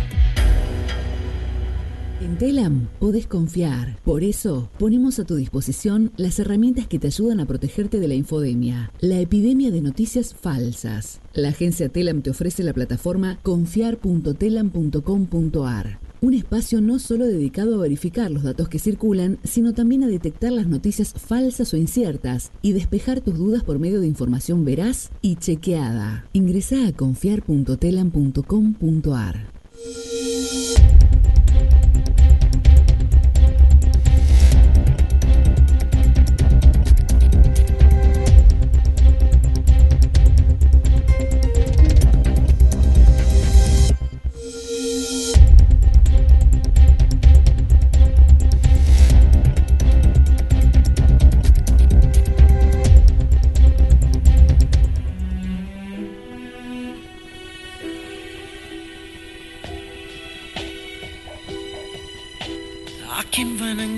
En Telam podés confiar. Por eso ponemos a tu disposición las herramientas que te ayudan a protegerte de la infodemia, la epidemia de noticias falsas. La agencia Telam te ofrece la plataforma confiar.telam.com.ar. Un espacio no solo dedicado a verificar los datos que circulan, sino también a detectar las noticias falsas o inciertas y despejar tus dudas por medio de información veraz y chequeada. Ingresa a confiar.telam.com.ar.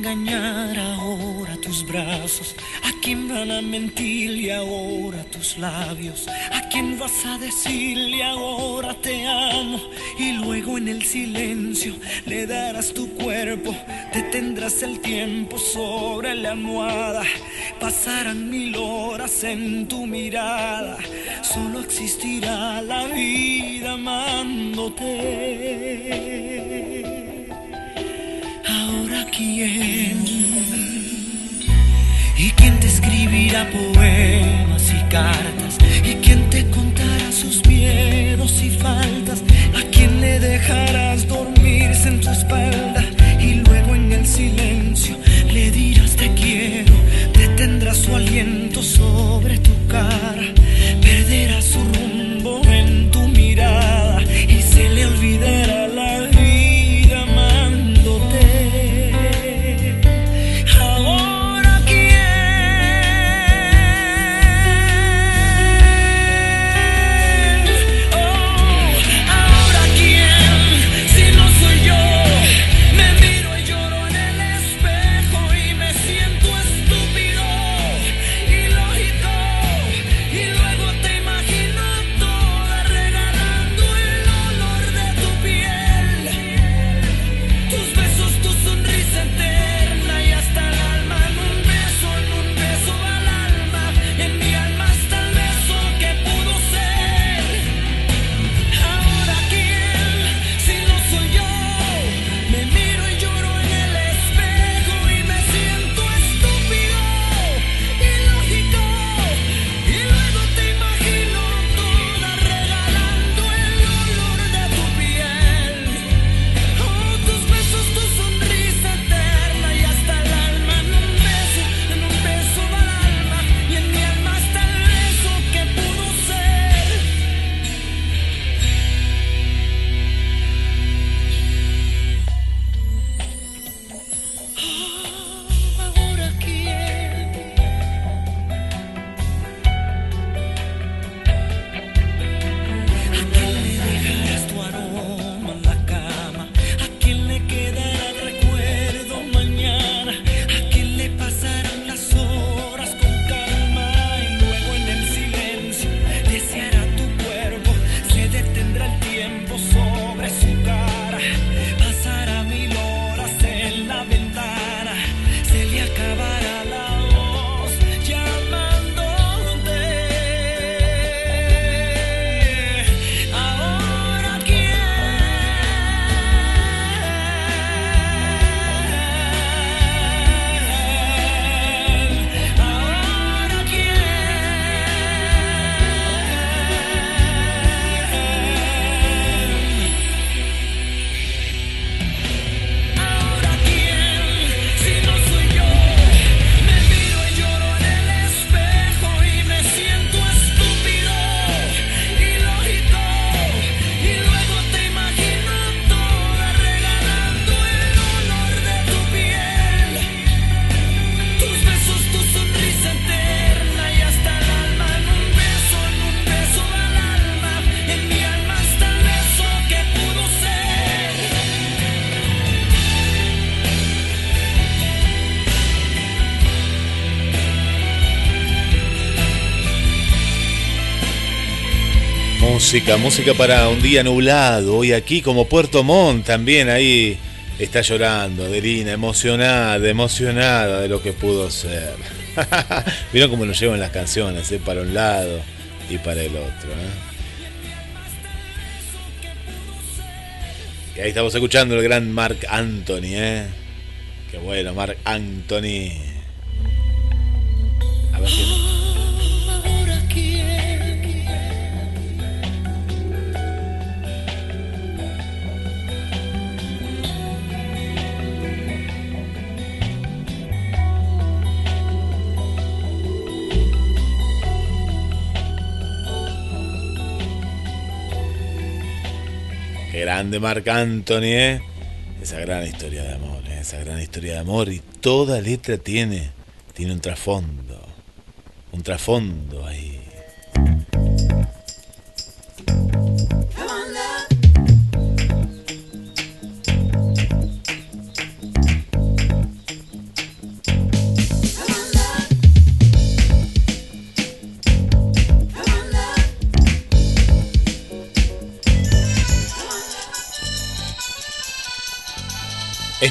ahora tus brazos? ¿A quién van a mentirle ahora tus labios? ¿A quién vas a decirle ahora te amo? Y luego en el silencio le darás tu cuerpo, detendrás el tiempo sobre la almohada. Pasarán mil horas en tu mirada, solo existirá la vida amándote. Quién y quién te escribirá poemas y cartas y quién te contará sus miedos y faltas a quién le dejarás dormirse en tu espalda y luego en el silencio le dirás te quiero detendrás su aliento sobre tu cara música, música para un día nublado. Hoy aquí como Puerto Montt también ahí está llorando, Delina, emocionada, emocionada de lo que pudo ser. Vieron cómo nos llevan las canciones, ¿eh? para un lado y para el otro. ¿eh? Y ahí estamos escuchando el gran Mark Anthony, ¿eh? Qué bueno, Mark Anthony. Grande Marc Anthony, ¿eh? Esa gran historia de amor, ¿eh? esa gran historia de amor. Y toda letra tiene, tiene un trasfondo. Un trasfondo ahí.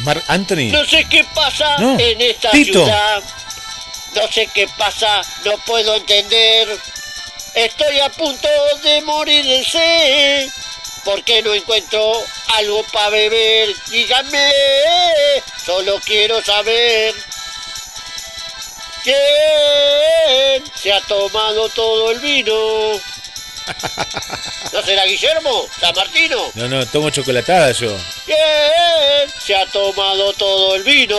¿Es Marc Anthony? No sé qué pasa No, en esta Tito. ciudad. No sé qué pasa, no puedo entender. Estoy a punto de morir de sed. ¿Por qué no encuentro algo para beber? Díganme, solo quiero saber. ¿Quién se ha tomado todo el vino? ¿No será Guillermo? ¿San Martino? No, no, tomo chocolatada yo. ¿Quién se ha tomado todo el vino?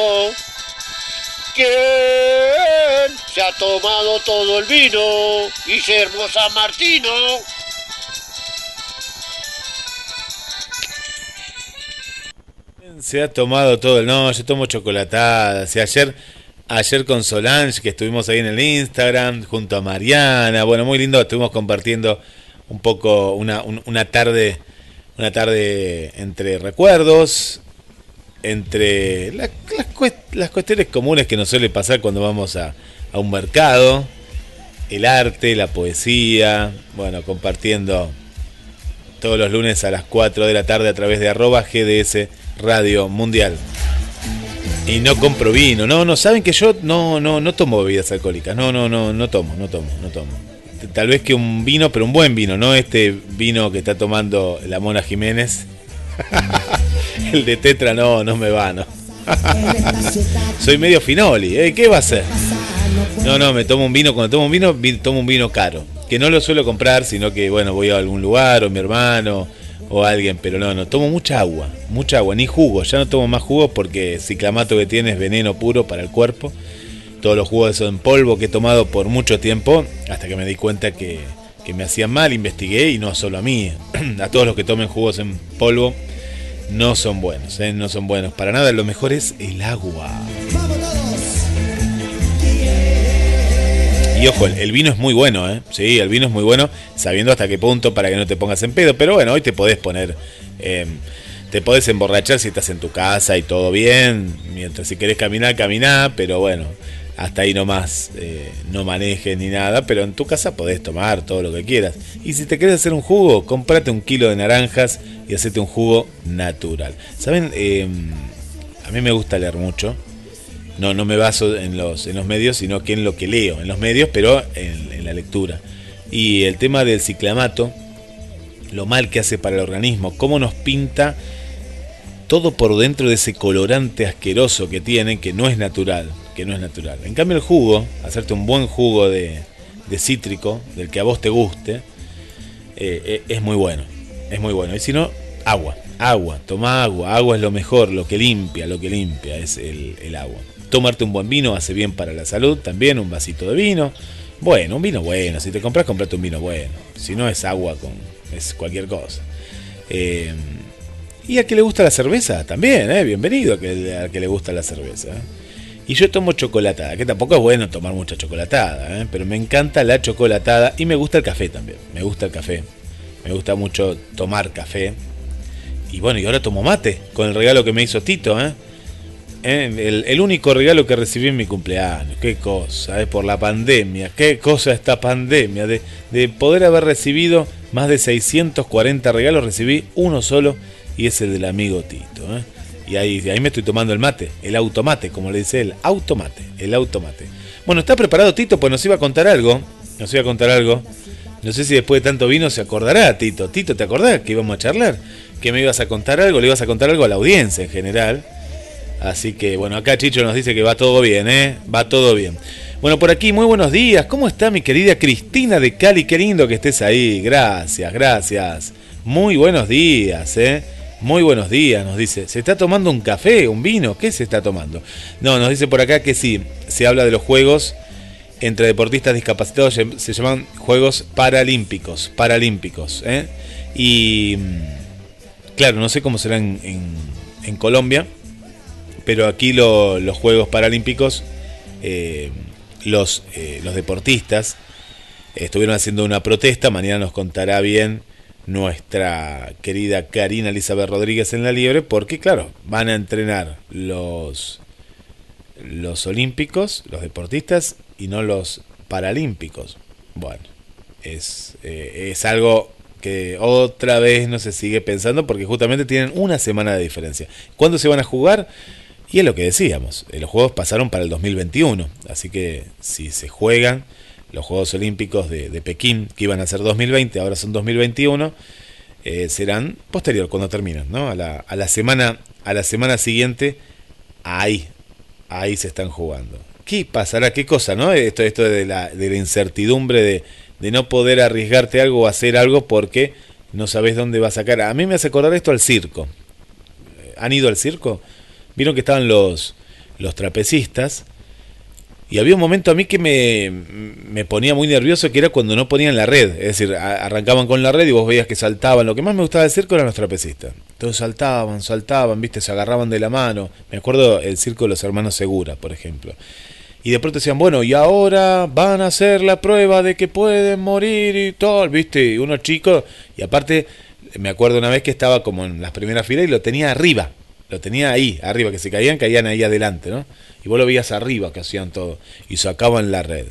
¿Quién se ha tomado todo el vino? Guillermo San Martino. Se ha tomado todo el. No, yo tomo chocolatada. Si ayer, ayer con Solange, que estuvimos ahí en el Instagram, junto a Mariana. Bueno, muy lindo. Estuvimos compartiendo un poco una, un- una tarde. Una tarde entre recuerdos. Entre la- las, las cuestiones comunes que nos suele pasar cuando vamos a, a un mercado. El arte, la poesía. Bueno, compartiendo todos los lunes a las 4 de la tarde a través de arroba GDS Radio Mundial. Y no compro vino, no, no, saben que yo no, no, no tomo bebidas alcohólicas, no, no, no, no tomo, no tomo, no tomo. Tal vez que un vino, pero un buen vino, no este vino que está tomando la Mona Jiménez. El de Tetra no, no me va, no. Soy medio finoli, ¿eh? ¿Qué va a ser? No, no, me tomo un vino, cuando tomo un vino, vi- tomo un vino caro. Que no lo suelo comprar, sino que, bueno, voy a algún lugar, o mi hermano, o alguien, pero no, no, tomo mucha agua, mucha agua, ni jugo, ya no tomo más jugo porque el ciclamato que tiene es veneno puro para el cuerpo. Todos los jugos en polvo que he tomado por mucho tiempo, hasta que me di cuenta que, que me hacían mal, investigué y no solo a mí, a todos los que tomen jugos en polvo, no son buenos, ¿eh? no son buenos para nada, lo mejor es el agua. Y ojo, el, vino es muy bueno, ¿eh? Sí, el vino es muy bueno, sabiendo hasta qué punto para que no te pongas en pedo. Pero bueno, hoy te podés poner, eh, te podés emborrachar si estás en tu casa y todo bien. Mientras si querés caminar, caminá, pero bueno, hasta ahí nomás, eh, no manejes ni nada. Pero en tu casa podés tomar todo lo que quieras. Y si te querés hacer un jugo, comprate un kilo de naranjas y hacete un jugo natural. ¿Saben? Eh, a mí me gusta leer mucho. No, no me baso en los, en los medios, sino que en lo que leo, en los medios, pero en, en la lectura. Y el tema del ciclamato, lo mal que hace para el organismo, cómo nos pinta todo por dentro de ese colorante asqueroso que tiene, que no es natural, que no es natural. En cambio el jugo, hacerte un buen jugo de, cítrico, del que a vos te guste, eh, eh, es muy bueno, es muy bueno. Y si no, agua, agua, toma agua, agua es lo mejor, lo que limpia, lo que limpia es el, agua. Tomarte un buen vino hace bien para la salud, también un vasito de vino. Bueno, un vino bueno, si te compras, comprate un vino bueno. Si no es agua con es cualquier cosa. Eh, y a que le gusta la cerveza, también, ¿eh? bienvenido a a que le gusta la cerveza. Y yo tomo chocolatada, que tampoco es bueno tomar mucha chocolatada, ¿eh? pero me encanta la chocolatada y me gusta el café también. Me gusta el café. Me gusta mucho tomar café. Y bueno, y ahora tomo mate, con el regalo que me hizo Tito. ¿eh? ¿eh? el, el único regalo que recibí en mi cumpleaños. Qué cosa, ¿eh? por la pandemia. Qué cosa esta pandemia. De, de poder haber recibido más de 640 regalos, recibí uno solo y es el del amigo Tito. ¿eh? Y ahí, ahí me estoy tomando el mate, el automate, como le dice él, automate, el automate. Bueno, ¿está preparado Tito? Pues nos iba a contar algo. Nos iba a contar algo. No sé si después de tanto vino se acordará, Tito. Tito, ¿te acordás que íbamos a charlar? Que me ibas a contar algo, le ibas a contar algo a la audiencia en general. Así que bueno, acá Chicho nos dice que va todo bien, ¿eh? Va todo bien. Bueno, por aquí, muy buenos días. ¿Cómo está mi querida Cristina de Cali? Qué lindo que estés ahí. Gracias, gracias. Muy buenos días, ¿eh? Muy buenos días, nos dice. ¿Se está tomando un café, un vino? ¿Qué se está tomando? No, nos dice por acá que sí, se habla de los juegos entre deportistas discapacitados, se- llaman Juegos Paralímpicos. Paralímpicos, ¿eh? Y mm, claro, no sé cómo será en, en- Colombia, pero aquí lo- los Juegos Paralímpicos, eh, los, eh, los deportistas estuvieron haciendo una protesta, mañana nos contará bien nuestra querida Karina Elizabeth Rodríguez en la liebre, porque claro, van a entrenar los, los olímpicos, los deportistas, y no los paralímpicos. Bueno, es, eh, es algo que otra vez no se sigue pensando porque justamente tienen una semana de diferencia. ¿Cuándo se van a jugar? Y es lo que decíamos, eh, los Juegos pasaron para el 2021, así que si se juegan los Juegos Olímpicos de, de Pekín, que iban a ser 2020, ahora son 2021, eh, serán posterior cuando terminan, ¿no? A la, a la semana a la semana siguiente, ahí, ahí se están jugando. ¿Qué pasará? ¿Qué cosa, no? Esto, esto de la, de la incertidumbre de, de no poder arriesgarte algo o hacer algo porque no sabes dónde va a sacar. A mí me hace acordar esto al circo. Eh, ¿Han ido al circo? Vieron que estaban los, los trapecistas y había un momento a mí que me, me ponía muy nervioso que era cuando no ponían la red. Es decir, arrancaban con la red y vos veías que saltaban. Lo que más me gustaba del circo eran los trapecistas. Entonces saltaban, saltaban, viste, se agarraban de la mano. Me acuerdo el circo de los hermanos Segura, por ejemplo. Y de pronto decían, bueno, y ahora van a hacer la prueba de que pueden morir y todo, viste, y unos chicos, y aparte, me acuerdo una vez que estaba como en las primeras filas y lo tenía arriba, lo tenía ahí, arriba, que se caían, caían ahí adelante, ¿no? Y vos lo veías arriba que hacían todo, y sacaban la red.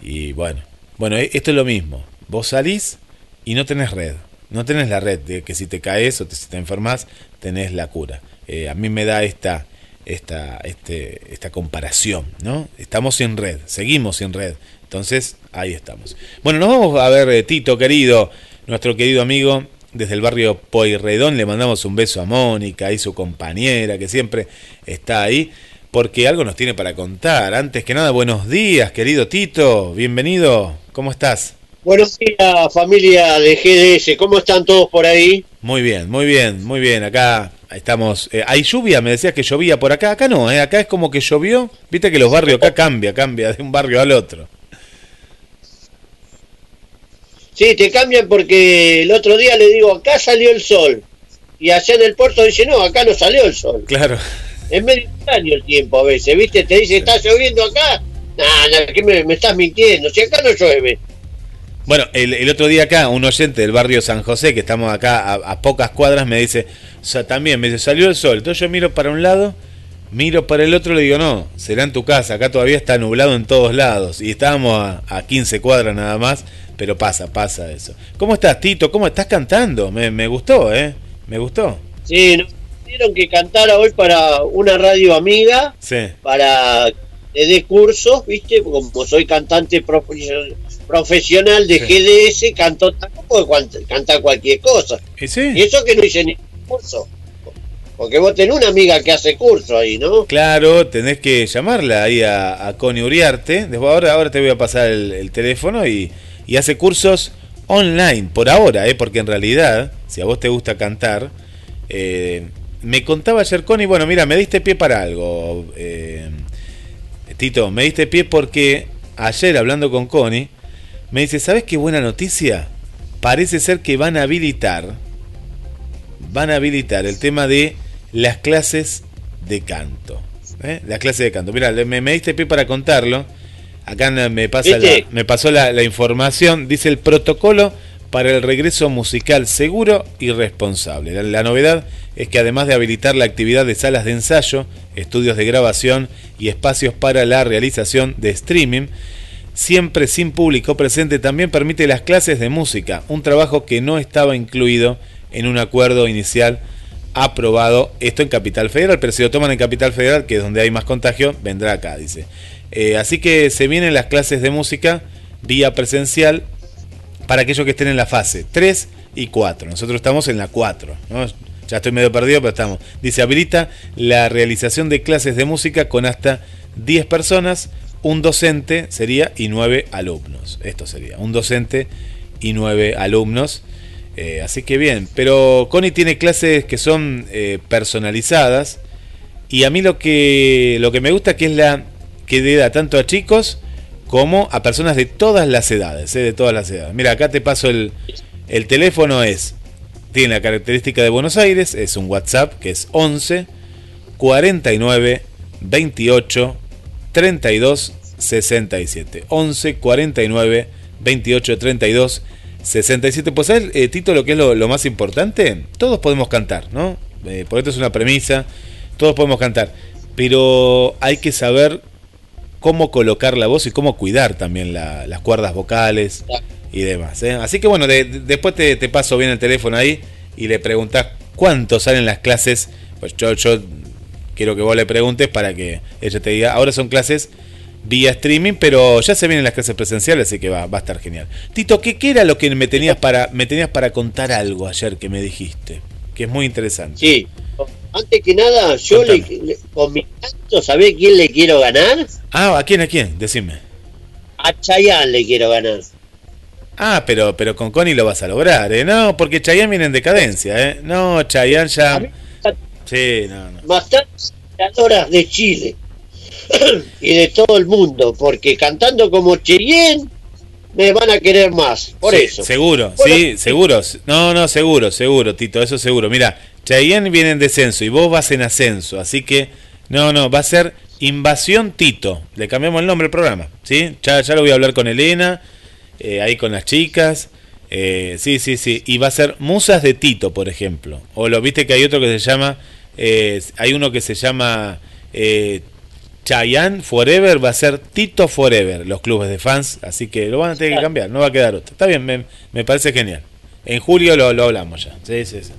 Y bueno, bueno, e- esto es lo mismo, vos salís y no tenés red, no tenés la red de que si te caes o te, si te enfermas, tenés la cura. Eh, a mí me da esta, esta, este, esta comparación, ¿no? Estamos sin red, seguimos sin red. Entonces, ahí estamos. Bueno, nos vamos a ver, eh, Tito, querido, nuestro querido amigo desde el barrio Poirredón. Le mandamos un beso a Mónica y su compañera, que siempre está ahí, porque algo nos tiene para contar. Antes que nada, buenos días, querido Tito. Bienvenido. ¿Cómo estás? Buenos días, familia de GDS. ¿Cómo están todos por ahí? Muy bien, muy bien, muy bien. Acá estamos. eh, hay lluvia, me decías que llovía por acá. Acá no, eh, acá es como que llovió. Viste que los barrios acá cambia, cambia de un barrio al otro. Sí, te cambian porque el otro día le digo, acá salió el sol. Y allá en el puerto dice, no, acá no salió el sol. Claro. Es medio el tiempo a veces, ¿viste? Te dice, ¿está lloviendo acá? Nah, nah, ¿qué me, me estás mintiendo? Si acá no llueve. Bueno, el, el otro día acá, un oyente del barrio San José, que estamos acá a, a pocas cuadras, me dice, o sea, también me dice, salió el sol. Entonces yo miro para un lado, miro para el otro, le digo, no, será en tu casa, acá todavía está nublado en todos lados. Y estábamos a, a 15 cuadras nada más, pero pasa, pasa eso. ¿Cómo estás, Tito? ¿Cómo estás cantando? Me, me gustó, ¿eh? Me gustó. Sí, nos pidieron que cantara hoy para una radio amiga, Sí. para que dé cursos, ¿viste? Como soy cantante profe- profesional de GDS, puedo cuan- cantar cualquier cosa. ¿Y sí? Y eso que no hice ni curso. Porque vos tenés una amiga que hace curso ahí, ¿no? Claro, tenés que llamarla ahí a, a Connie Uriarte. Después ahora, ahora te voy a pasar el, el teléfono y, y hace cursos online, por ahora, ¿eh? porque en realidad, si a vos te gusta cantar, eh, me contaba ayer Connie, bueno, mira, me diste pie para algo, eh, Tito, me diste pie porque ayer hablando con Connie, me dice, ¿sabes qué buena noticia? Parece ser que van a habilitar, van a habilitar el tema de las clases de canto. ¿eh? Las clases de canto. Mira, me, me diste pie para contarlo. Acá me, pasa la- me pasó la, la información. Dice el protocolo para el regreso musical seguro y responsable. La, la novedad es que además de habilitar la actividad de salas de ensayo, estudios de grabación y espacios para la realización de streaming, siempre sin público presente, también permite las clases de música, un trabajo que no estaba incluido en un acuerdo inicial aprobado, esto en Capital Federal, pero si lo toman en Capital Federal, que es donde hay más contagio, vendrá acá, dice. Eh, así que se vienen las clases de música vía presencial para aquellos que estén en la fase 3 y 4. Nosotros estamos en la 4, ¿no? Ya estoy medio perdido, pero estamos. Dice, habilita la realización de clases de música con hasta 10 personas, un docente sería y 9 alumnos. Esto sería, un docente y 9 alumnos. Eh, así que bien, pero Connie tiene clases que son eh, personalizadas y a mí lo que, lo que me gusta que es la que le da tanto a chicos como a personas de todas las edades, eh, de todas las edades. Mira, acá te paso el, el teléfono es, tiene la característica de Buenos Aires, es un WhatsApp que es 11 49 28 32 67. 11 49 28 32 67. Pues ¿sabes, eh, Tito, lo que es lo, más importante? Todos podemos cantar, ¿no? Eh, por esto es una premisa, todos podemos cantar, pero hay que saber cómo colocar la voz y cómo cuidar también la, las cuerdas vocales y demás. ¿eh? Así que bueno, de, de, después te, te, paso bien el teléfono ahí y le preguntás cuánto salen las clases. Pues yo, yo quiero que vos le preguntes para que ella te diga, ahora son clases vía streaming, pero ya se vienen las clases presenciales, así que va, va a estar genial. Tito, ¿qué, ¿qué, era lo que me tenías para me tenías para contar algo ayer que me dijiste? Que es muy interesante. Sí. Antes que nada, yo le, le, con mi canto, ¿sabés quién le quiero ganar? Ah, ¿a quién, a quién? Decime. A Chayanne le quiero ganar. Ah, pero, pero con Connie lo vas a lograr, ¿eh? No, porque Chayanne viene en decadencia, ¿eh? No, Chayanne ya... Sí, no, no. Bastantes creadoras de Chile y de todo el mundo, porque cantando como Cheyenne me van a querer más, por sí, eso. Seguro, sí, seguro. No, no, seguro, seguro, Tito, eso seguro. Mira, Cheyenne viene en descenso y vos vas en ascenso, así que no, no, va a ser Invasión Tito. Le cambiamos el nombre al programa, ¿sí? Ya, ya lo voy a hablar con Elena, eh, ahí con las chicas. Eh, sí, sí, sí. Y va a ser Musas de Tito, por ejemplo. O lo viste que hay otro que se llama. Eh, hay uno que se llama eh, Chayanne Forever. Va a ser Tito Forever, los clubes de fans. Así que lo van a tener que cambiar. No va a quedar otro. Está bien, me, me parece genial. En julio lo, lo, hablamos ya. Sí, sí, sí.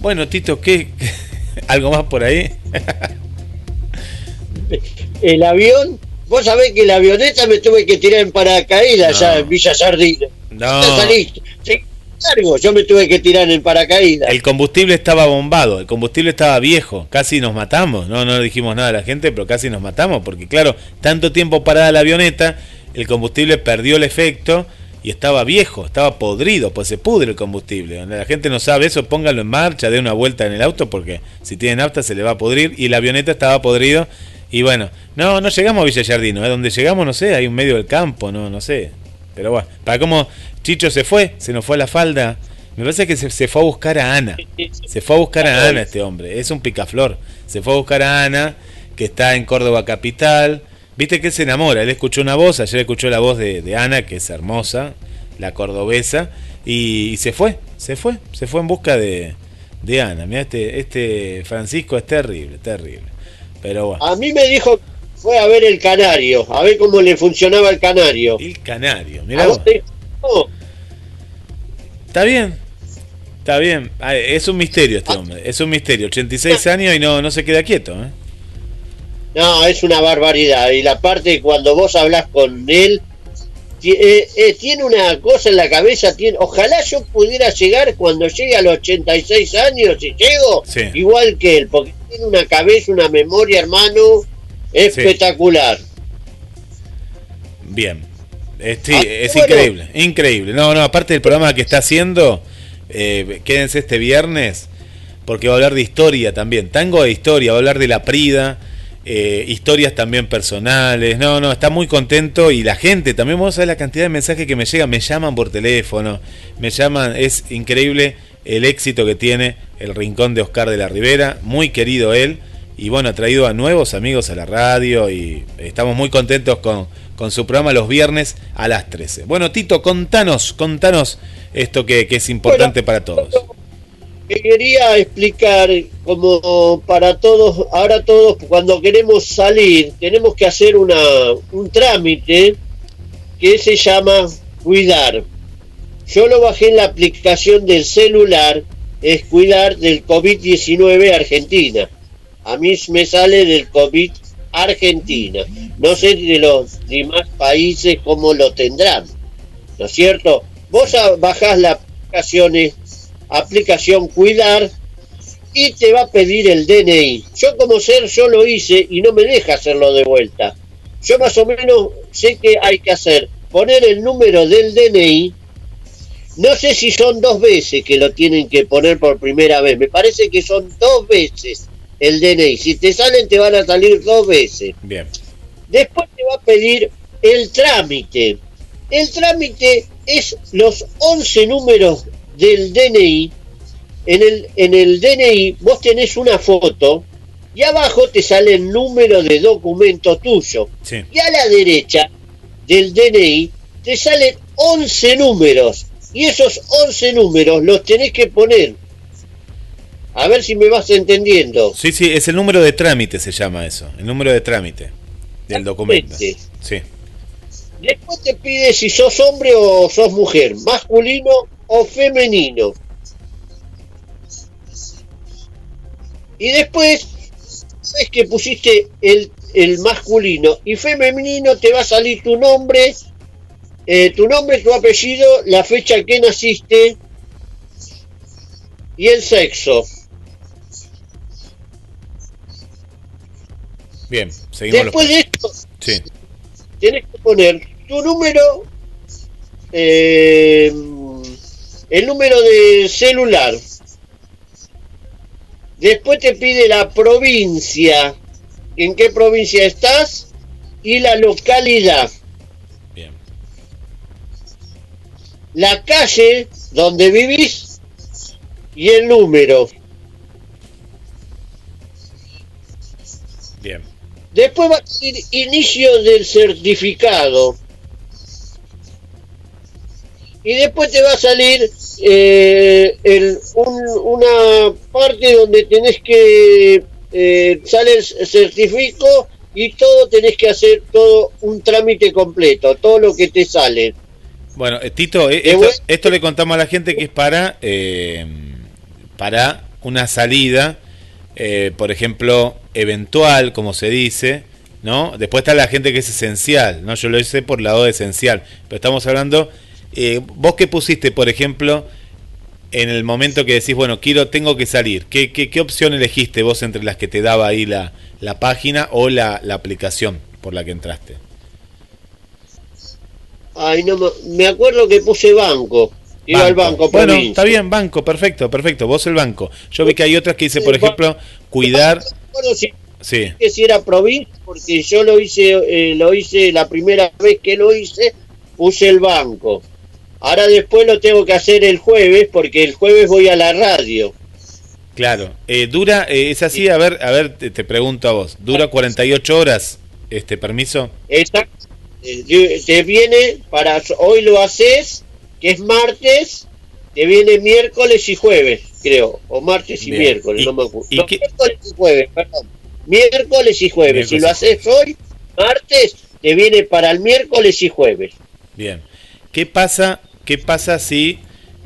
Bueno, Tito, ¿qué? ¿Algo más por ahí? el avión, vos sabés que la avioneta me tuve que tirar en paracaídas no. ya en Villa Sardina. No. Saliste. Sí, largo, yo me tuve que tirar en paracaídas. El combustible estaba bombado, el combustible estaba viejo, casi nos matamos. No, no dijimos nada a la gente, pero casi nos matamos, porque claro, tanto tiempo parada la avioneta, el combustible perdió el efecto y estaba viejo, estaba podrido, pues se pudre el combustible. La gente no sabe eso, póngalo en marcha, dé una vuelta en el auto, porque si tiene nafta se le va a podrir y la avioneta estaba podrido. Y bueno, no, no llegamos a Villa Jardino, ¿eh? donde llegamos, no sé, hay un medio del campo, no, no sé. Pero bueno, para cómo Chicho se fue, se nos fue a la falda. Me parece que se, se, fue a buscar a Ana. Se fue a buscar a Ana este hombre. Es un picaflor. Se fue a buscar a Ana, que está en Córdoba Capital. Viste que él se enamora. Él escuchó una voz. Ayer escuchó la voz de, de Ana, que es hermosa, la cordobesa. Y, y, se fue. Se fue. Se fue en busca de, de Ana. Mira, este, este Francisco es terrible, terrible. Pero bueno. A mí me dijo fue a ver el canario, a ver cómo le funcionaba el canario. El canario, mira. Oh. Está bien, está bien. Es un misterio este hombre, es un misterio. 86 años y no, no se queda quieto. ¿eh? No, es una barbaridad. Y la parte cuando vos hablas con él, eh, eh, tiene una cosa en la cabeza. Tiene, ojalá yo pudiera llegar cuando llegue a los 86 años, si llego, sí. igual que él, porque tiene una cabeza, una memoria, hermano espectacular. Sí. Bien. Sí, ah, es bueno. increíble, increíble. No, no, aparte del programa que está haciendo, eh, quédense este viernes, porque va a hablar de historia también. Tango de historia, va a hablar de la Prida, eh, historias también personales. No, no, está muy contento y la gente también, vamos a ver la cantidad de mensajes que me llegan, me llaman por teléfono, me llaman, es increíble el éxito que tiene el rincón de Oscar de la Rivera, muy querido él y bueno, ha traído a nuevos amigos a la radio y estamos muy contentos con, con su programa los viernes a las 13. Bueno, Tito, contanos, contanos esto que, que es importante para todos. Que quería explicar como para todos, ahora todos cuando queremos salir tenemos que hacer una, un trámite que se llama Cuidar. Yo lo bajé en la aplicación del celular, es Cuidar del COVID-19 Argentina. A mí me sale del COVID Argentina. No sé de los demás países cómo lo tendrán. ¿No es cierto? Vos bajás la aplicación, aplicación Cuidar y te va a pedir el DNI. Yo como ser, yo lo hice y no me deja hacerlo de vuelta. Yo más o menos sé que hay que hacer, poner el número del DNI. No sé si son dos veces que lo tienen que poner por primera vez. Me parece que son dos veces el DNI. Si te salen, te van a salir dos veces. Bien. Después te va a pedir el trámite. El trámite es los 11 números del DNI. En el, en el DNI vos tenés una foto y abajo te sale el número de documento tuyo. Sí. Y a la derecha del DNI te salen 11 números. Y esos 11 números los tenés que poner. A ver si me vas entendiendo. Sí, sí, es el número de trámite, se llama eso. El número de trámite del documento. Sí. Después te pide si sos hombre o sos mujer, masculino o femenino. Y después, sabes que pusiste el, el masculino y femenino, te va a salir tu nombre, eh, tu nombre, tu apellido, la fecha que naciste y el sexo. Bien, seguimos Después de esto, Sí. tienes que poner tu número, eh, el número de celular. Después te pide la provincia, en qué provincia estás y la localidad. Bien. La calle donde vivís y el número. Bien. Después va a decir inicio del certificado. Y después te va a salir eh, el- un- una parte donde tenés que eh, sale el certifico y todo tenés que hacer todo un trámite completo, todo lo que te sale. Bueno, eh, Tito, eh, esto, esto le contamos a la gente que es para, eh, para una salida, eh, por ejemplo, eventual, como se dice, ¿no? Después está la gente que es esencial, ¿no? Yo lo hice por lado de esencial, pero estamos hablando, eh, vos qué pusiste, por ejemplo, en el momento que decís, bueno, quiero, tengo que salir, ¿qué, qué, qué opción elegiste vos entre las que te daba ahí la, la página o la, la aplicación por la que entraste? Ay, no me, acuerdo que puse banco. Iba al banco, Bueno, provincia. está bien, banco, perfecto, perfecto. Vos el banco. Yo vi que hay otras que dice, por ejemplo, cuidar. Bueno, si, Sí, que si era provincia, porque yo lo hice, eh, lo hice la primera vez que lo hice, puse el banco. Ahora después lo tengo que hacer el jueves, porque el jueves voy a la radio. claro. Eh, dura, eh, es así, a ver, a ver, te, te pregunto a vos. ¿Dura 48 horas este permiso? Exacto. Eh, Te viene para hoy lo haces, que es martes, te viene miércoles y jueves, creo, o martes y Bien. miércoles, ¿Y- no me acuerdo. y No, miércoles y jueves, perdón. Miércoles y jueves. si lo haces hoy, martes, te viene para el miércoles y jueves. Bien. ¿Qué pasa, qué pasa si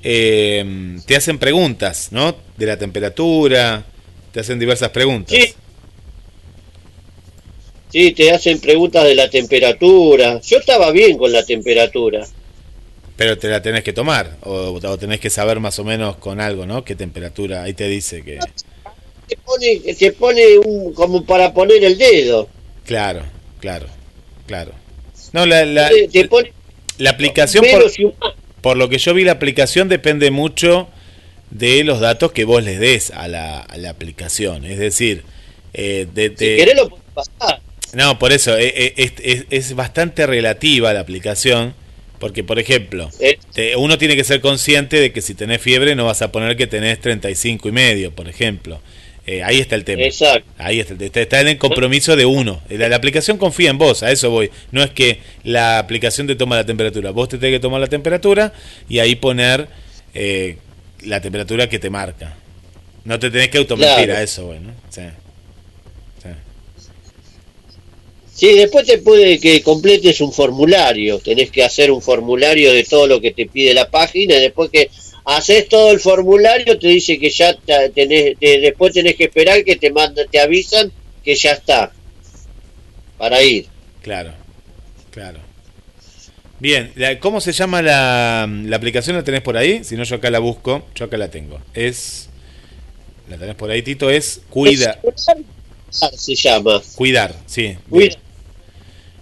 eh, te hacen preguntas, ¿no? De la temperatura, te hacen diversas preguntas. Sí. Sí, te hacen preguntas de la temperatura. Yo estaba bien con la temperatura. Pero te la tenés que tomar, o, o tenés que saber más o menos con algo, ¿no? ¿Qué temperatura? Ahí te dice que... Te pone, te pone un, como para poner el dedo. Claro, claro, claro. No, la, la, Te- te pone la aplicación, por. Por lo que yo vi, la aplicación depende mucho de los datos que vos les des a la, a la aplicación. Es decir, eh, de, Si querés lo pasar. No, por eso, eh, eh, es, es- es bastante relativa la aplicación, porque por ejemplo, Eh. te- uno tiene que ser consciente de que si tenés fiebre no vas a poner que tenés 35 y medio, por ejemplo. Eh, ahí está el tema. Exacto. Ahí está, el está, está en el compromiso de uno. La, la aplicación confía en vos, a eso voy. No es que la aplicación te toma la temperatura. Vos te tenés que tomar la temperatura y ahí poner eh, la temperatura que te marca. No te tenés que automentir Claro. a eso, bueno. Sí. Sí. Sí, después te puede que completes un formulario. Tenés que hacer un formulario de todo lo que te pide la página. Y después que haces todo el formulario, te dice que ya tenés, te- después tenés que esperar que te mandan, te avisan que ya está para ir. Claro, claro. Bien, ¿cómo se llama la, la aplicación? ¿La tenés por ahí? Si no, yo acá la busco. Yo acá la tengo. Es. ¿La tenés por ahí, Tito? Es Cuida. Se llama. Cuidar, sí. Cuida.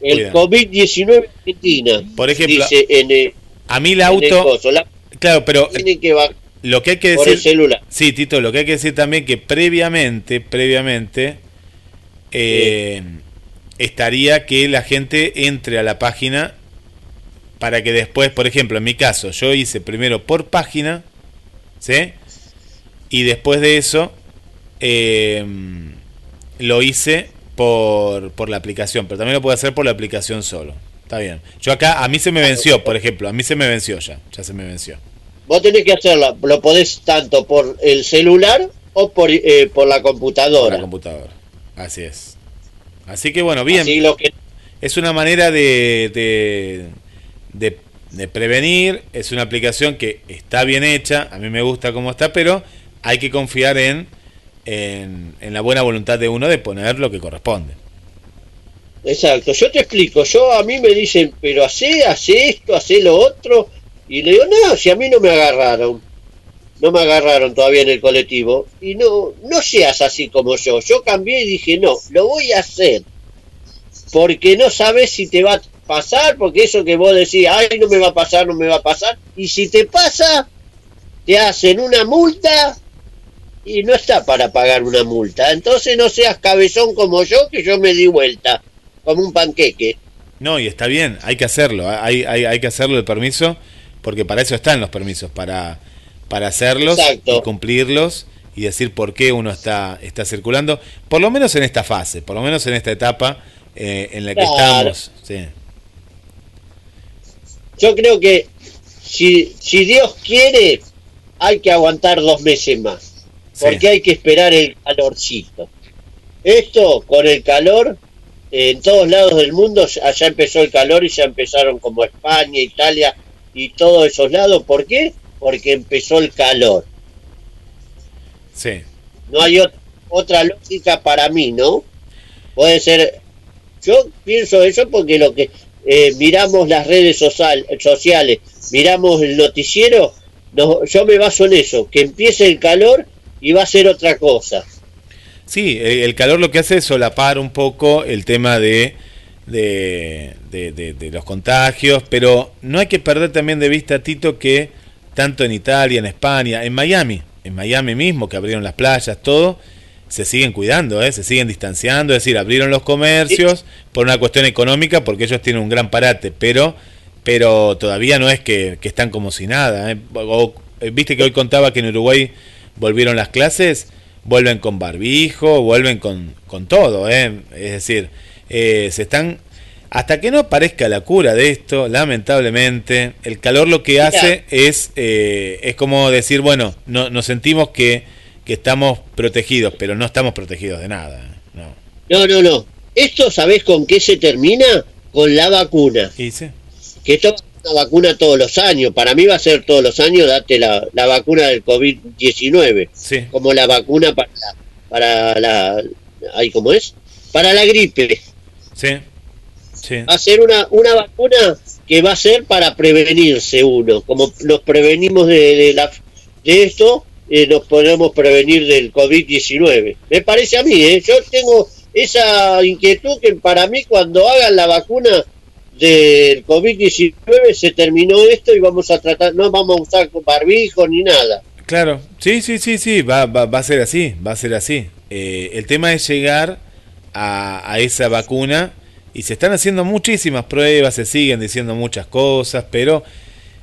El Cuida. COVID-19 Argentina. Por ejemplo, dice en el, A mí el en el auto. coso. La- Claro, pero que lo que hay que por decir. el celular. Sí, Tito, lo que hay que decir también que previamente, previamente, eh, estaría que la gente entre a la página para que después, por ejemplo, en mi caso, yo hice primero por página, ¿sí? Y después de eso, eh, lo hice por, por la aplicación, pero también lo puedo hacer por la aplicación solo. Está bien. Yo acá, a mí se me venció, por ejemplo, a mí se me venció ya, ya se me venció. Vos tenés que hacerlo, lo podés tanto por el celular o por, eh, por la Por computadora. la computadora. Así es. Así que bueno, bien. Así lo que Es una manera de, de, de, de prevenir, es una aplicación que está bien hecha, a mí me gusta cómo está, pero hay que confiar en, en, en la buena voluntad de uno de poner lo que corresponde. Exacto, yo te explico, yo a mí me dicen, pero hace, hace esto, hace lo otro, y le digo, no, si a mí no me agarraron, no me agarraron todavía en el colectivo, y no, no seas así como yo, yo cambié y dije, no, lo voy a hacer, porque no sabes si te va a pasar, porque eso que vos decís, ay, no me va a pasar, no me va a pasar, y si te pasa, te hacen una multa y no está para pagar una multa, entonces no seas cabezón como yo, que yo me di vuelta como un panqueque. No, y está bien, hay que hacerlo, hay, hay, hay que hacerlo el permiso, porque para eso están los permisos, para, para hacerlos Exacto. y cumplirlos y decir por qué uno está, está circulando, por lo menos en esta fase, por lo menos en esta etapa eh, en la que Claro. estamos. Sí. Yo creo que si, si Dios quiere, hay que aguantar dos meses más, porque hay que esperar el calorcito. Esto con el calor, en todos lados del mundo allá empezó el calor y ya empezaron como España, Italia y todos esos lados. ¿Por qué? Porque empezó el calor. Sí. No hay ot- otra lógica para mí, ¿no? Puede ser. Yo pienso eso porque lo que eh, miramos las redes social, sociales, miramos el noticiero, no, yo me baso en eso, que empiece el calor y va a ser otra cosa. Sí, el el calor lo que hace es solapar un poco el tema de, de, de- de- de los contagios, pero no hay que perder también de vista, Tito, que tanto en Italia, en España, en Miami, en Miami mismo, que abrieron las playas, todo, se siguen cuidando, ¿eh? se siguen distanciando, es decir, abrieron los comercios por una cuestión económica, porque ellos tienen un gran parate, pero, pero todavía no es que, que están como si nada. ¿eh? O- eh, Viste que hoy contaba que en Uruguay volvieron las clases, vuelven con barbijo, vuelven con, con todo, ¿eh? es decir, eh, se están... Hasta que no aparezca la cura de esto, lamentablemente, el calor lo que hace es, eh, es como decir, bueno, no, nos sentimos que, que estamos protegidos, pero no estamos protegidos de nada. No. No, no, no. Esto, ¿sabés con qué se termina? Con la vacuna. ¿Y sí? Que esto es una vacuna todos los años. Para mí va a ser todos los años date la, la vacuna del COVID-19. Sí. Como la vacuna para la... Para la ay, ¿Cómo es? Para la gripe. Sí. Sí. Va a ser una, una vacuna que va a ser para prevenirse uno. Como nos prevenimos de, de, la, de esto, eh, nos podemos prevenir del COVID-19. Me parece a mí, ¿eh? Yo tengo esa inquietud que para mí cuando hagan la vacuna del COVID-19 se terminó esto y vamos a tratar, no vamos a usar barbijo ni nada. Claro, sí, sí, sí, sí, va, va, va a ser así, va a ser así. Eh, el tema es llegar a, esa vacuna y se están haciendo muchísimas pruebas, se siguen diciendo muchas cosas, pero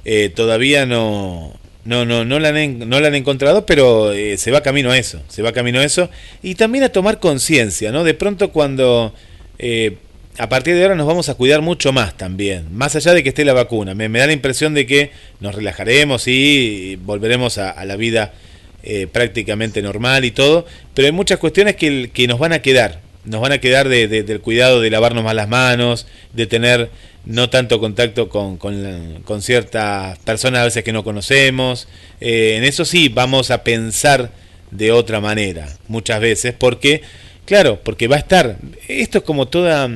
eh, todavía no, no, no, no, la, han, no la han encontrado, pero eh, se va camino a eso, se va camino a eso. Y también a tomar conciencia, ¿no? De pronto cuando eh, a partir de ahora nos vamos a cuidar mucho más también, más allá de que esté la vacuna. Me, me da la impresión de que nos relajaremos y volveremos a, la vida prácticamente normal y todo, pero hay muchas cuestiones que, que nos van a quedar, nos van a quedar de- de- del cuidado de lavarnos más las manos, de tener no tanto contacto con, con, ciertas personas a veces que no conocemos. Eh, en eso sí vamos a pensar de otra manera, muchas veces, porque, claro, porque va a estar, esto es como toda,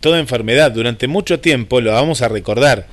toda enfermedad, durante mucho tiempo lo vamos a recordar.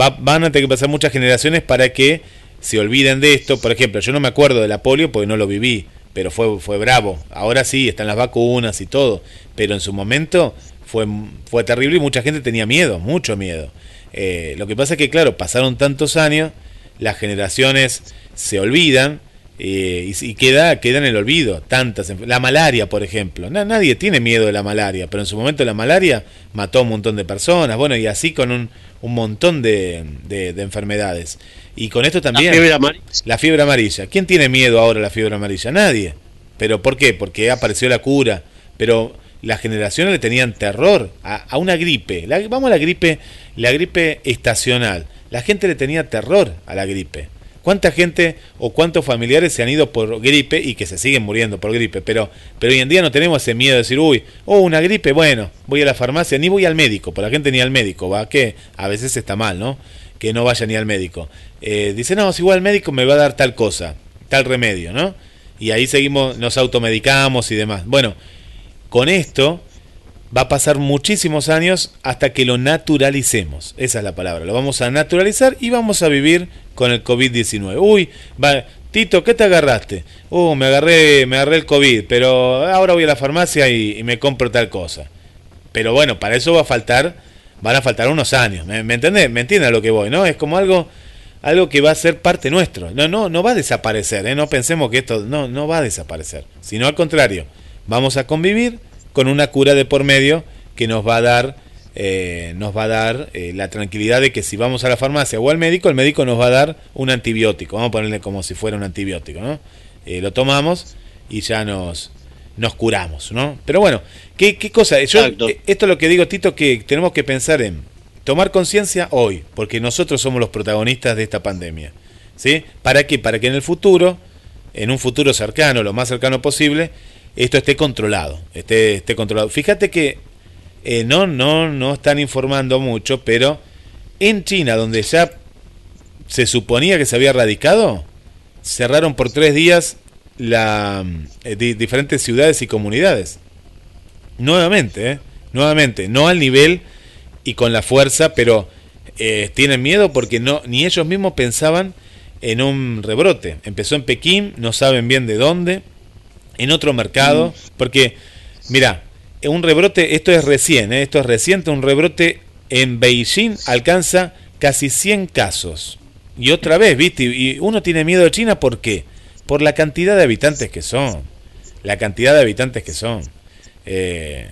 Va- van a tener que pasar muchas generaciones para que se olviden de esto. Por ejemplo, yo no me acuerdo de la polio porque no lo viví, pero fue, fue bravo. Ahora sí, están las vacunas y todo, pero en su momento fue, fue terrible y mucha gente tenía miedo, mucho miedo. Eh, lo que pasa es que, claro, pasaron tantos años, las generaciones se olvidan eh, y, y queda, queda en el olvido. Tantas, la malaria, por ejemplo. Na- nadie tiene miedo de la malaria, pero en su momento la malaria mató a un montón de personas. Bueno, y así con un, un montón de, de- de enfermedades. Y con esto también. fiebre amarilla. La fiebre amarilla. ¿Quién tiene miedo ahora a la fiebre amarilla? Nadie. ¿Pero por qué? Porque apareció la cura. Pero las generaciones le tenían terror a, a una gripe. La- vamos a la gripe, la gripe estacional. La gente le tenía terror a la gripe. ¿Cuánta gente o cuántos familiares se han ido por gripe y que se siguen muriendo por gripe? Pero, pero hoy en día no tenemos ese miedo de decir, uy, oh, una gripe, bueno, voy a la farmacia, ni voy al médico, por la gente ni al médico, va, que a veces está mal, ¿no? Que no vaya ni al médico. Eh, dice, no, si voy al médico me va a dar tal cosa, tal remedio, ¿no? Y ahí seguimos, nos automedicamos y demás. Bueno, con esto va a pasar muchísimos años hasta que lo naturalicemos. Esa es la palabra. Lo vamos a naturalizar y vamos a vivir con el COVID-19. Uy, va, Tito, ¿qué te agarraste? Uh, me agarré, me agarré el COVID, pero ahora voy a la farmacia y, me compro tal cosa. Pero bueno, para eso va a faltar, van a faltar unos años. ¿Me, me? ¿Me entiendes a lo que voy? ¿No? Es como algo, algo que va a ser parte nuestro. No, no, no va a desaparecer, ¿eh? No pensemos que esto no, no va a desaparecer. Sino al contrario, vamos a convivir con una cura de por medio que nos va a dar, eh, nos va a dar eh, la tranquilidad de que si vamos a la farmacia o al médico, el médico nos va a dar un antibiótico. Vamos a ponerle como si fuera un antibiótico, ¿no? Eh, lo tomamos y ya nos, nos curamos, ¿no? Pero bueno, ¿qué, qué cosa? Yo, esto es lo que digo, Tito, que tenemos que pensar en tomar conciencia hoy, porque nosotros somos los protagonistas de esta pandemia. ¿Sí? ¿Para qué? Para que en el futuro, en un futuro cercano, lo más cercano posible, esto esté controlado, esté, esté controlado. Fíjate que eh, no, no, no están informando mucho, pero en China, donde ya se suponía que se había erradicado, cerraron por tres días la, eh, di- diferentes ciudades y comunidades. Nuevamente, ¿eh? nuevamente, no al nivel y con la fuerza, pero tienen miedo porque no ni ellos mismos pensaban en un rebrote. Empezó en Pekín, no saben bien de dónde, en otro mercado, porque mira, un rebrote, esto es recién, ¿eh? esto es reciente, un rebrote en Beijing alcanza casi 100 casos. Y otra vez, ¿viste? Y uno tiene miedo de China, ¿por qué? Por la cantidad de habitantes que son. La cantidad de habitantes que son. Eh,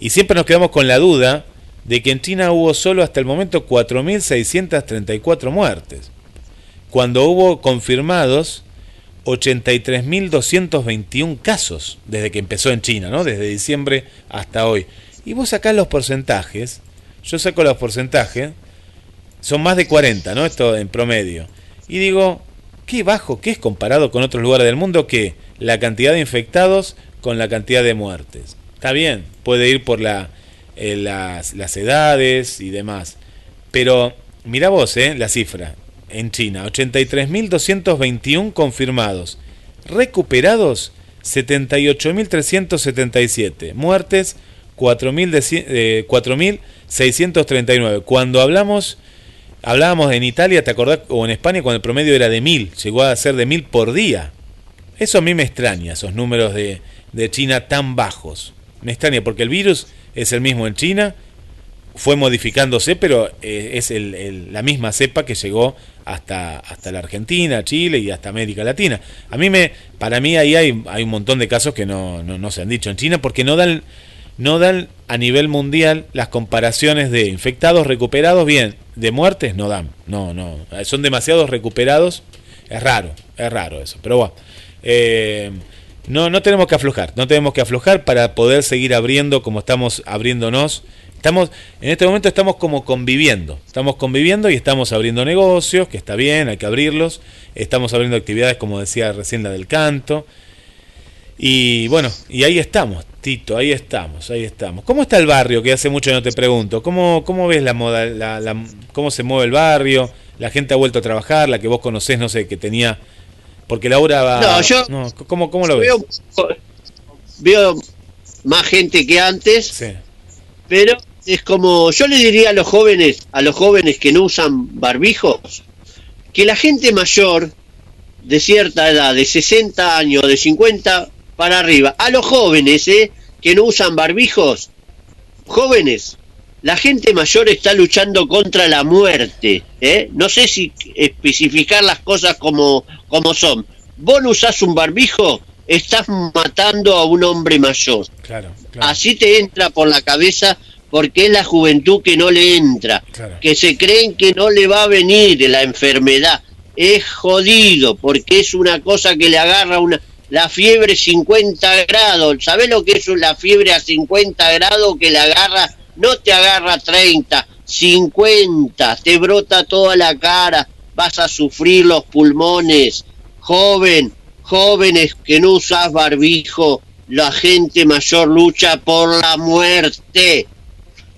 y siempre nos quedamos con la duda de que en China hubo solo hasta el momento 4.634 muertes. Cuando hubo confirmados 83.221 casos desde que empezó en China, ¿no? Desde diciembre hasta hoy. Y vos sacás los porcentajes, yo saco los porcentajes, son más de 40, ¿no? Esto en promedio. Y digo, qué bajo, qué es comparado con otros lugares del mundo que la cantidad de infectados con la cantidad de muertes. Está bien, puede ir por eh, las, las edades y demás. Pero mira vos, ¿eh? La cifra. En China, 83.221 confirmados. Recuperados, 78.377. Muertes, 4.000 de cien- eh, 4.639. Cuando hablamos, hablábamos en Italia, ¿te acordás? O en España, cuando el promedio era de 1.000. Llegó a ser de 1.000 por día. Eso a mí me extraña, esos números de, de China tan bajos. Me extraña, porque el virus es el mismo en China, fue modificándose, pero eh, es la misma cepa que llegó hasta, hasta la Argentina, Chile y hasta América Latina. A mí me, para mí ahí hay, hay un montón de casos que no, no, no se han dicho en China porque no dan, no dan a nivel mundial las comparaciones de infectados recuperados bien, de muertes no dan, no, no, son demasiados recuperados Es raro, es raro eso. Pero bueno, eh, no, no tenemos que aflojar, no tenemos que aflojar para poder seguir abriendo como estamos abriéndonos. Estamos, en este momento estamos como conviviendo, estamos conviviendo y estamos abriendo negocios, que está bien, hay que abrirlos. Estamos abriendo actividades, como decía recién la del canto. Y bueno, y ahí estamos, Tito, ahí estamos, ahí estamos. ¿Cómo está el barrio? Que hace mucho no te pregunto. ¿Cómo, cómo ves la moda, la, la- cómo se mueve el barrio? La gente ha vuelto a trabajar, la que vos conocés, no sé, que tenía... Porque Laura va... No, yo- no, ¿cómo, ¿Cómo lo ves? Veo, veo más gente que antes, Sí. pero es como yo le diría a los jóvenes, a los jóvenes que no usan barbijos, que la gente mayor de cierta edad, de 60 años, de 50 para arriba, a los jóvenes, ¿eh? que no usan barbijos, jóvenes, la gente mayor está luchando contra la muerte, ¿eh? No sé si especificar las cosas como, como son. Vos no usás un barbijo, estás matando a un hombre mayor. Claro, Así te entra por la cabeza porque es la juventud que no le entra, Claro. que se creen que no le va a venir la enfermedad. Es jodido porque es una cosa que le agarra una la fiebre 50 grados. ¿Sabés lo que es la fiebre a 50 grados que le agarra? No te agarra 30, 50, te brota toda la cara, vas a sufrir los pulmones. Joven, jóvenes que no usas barbijo, la gente mayor lucha por la muerte.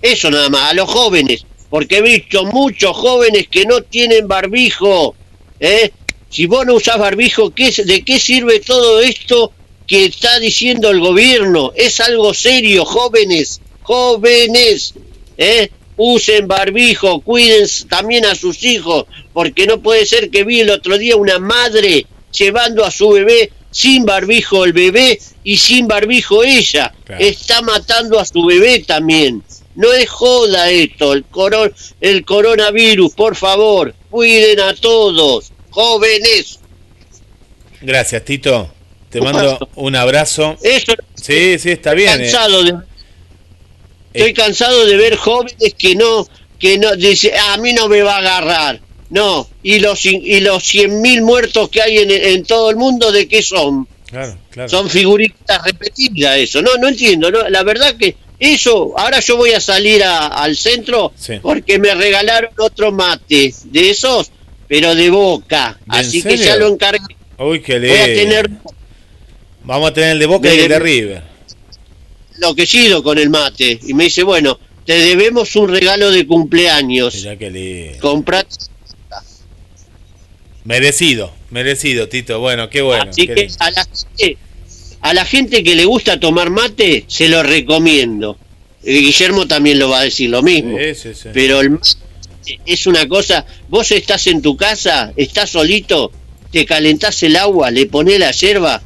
Eso nada más, a los jóvenes, porque he visto muchos jóvenes que no tienen barbijo. ¿eh? Si vos no usás barbijo, ¿qué, es- ¿de qué sirve todo esto que está diciendo el gobierno? Es algo serio, jóvenes, jóvenes. ¿eh? Usen barbijo, cuiden también a sus hijos, porque no puede ser que vi el otro día una madre llevando a su bebé sin barbijo el bebé y sin barbijo ella. Está matando a su bebé también. No es joda esto, el, coro- el coronavirus, por favor, cuiden a todos, jóvenes. Gracias, Tito. Te mando un abrazo. Eso Sí, sí, está bien. eh. cansado de, estoy cansado de ver jóvenes que no, que no, dice, "Ah, a mí no me va a agarrar. No, y los, y los 100.000 muertos que hay en, en todo el mundo, ¿de qué son? Claro, claro. Son figuritas repetidas eso. No, no entiendo. No, la verdad que eso, ahora yo voy a salir a- al centro Sí. porque me regalaron otro mate de esos, pero de boca. ¿En Así que ya lo encargué. Uy, qué Voy a tener Vamos a tener el de Boca y De- el de River. enloquecido con el mate. Y me dice, bueno, te debemos un regalo de cumpleaños. Mirá qué lindo. Comprate. Merecido, merecido, Tito. Bueno, qué bueno. Así qué que lindo. a la, gente, a la gente que le gusta tomar mate, se lo recomiendo. Eh, Guillermo también lo va a decir lo mismo. Sí, sí, sí. Pero el mate es una cosa, vos estás en tu casa, estás solito, te calentás el agua, le pones la yerba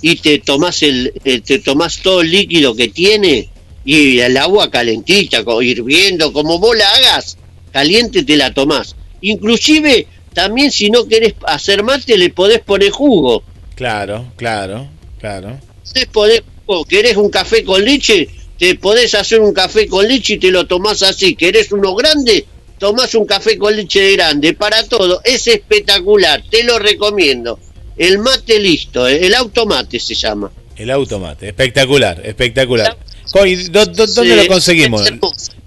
y te tomás el, eh, te tomás todo el líquido que tiene y el agua calentita, hirviendo, como vos la hagas, caliente te la tomás. Inclusive también si no querés hacer mate le podés poner jugo. Claro, claro, claro. Podés poner jugo. ¿Querés un café con leche? Te podés hacer un café con leche y te lo tomás así. ¿Querés uno grande? Tomás un café con leche de grande. Para todo. Es espectacular. Te lo recomiendo. El mate listo. eh, El automate se llama. El automate. Espectacular, espectacular. ¿Dónde Sí, lo conseguimos?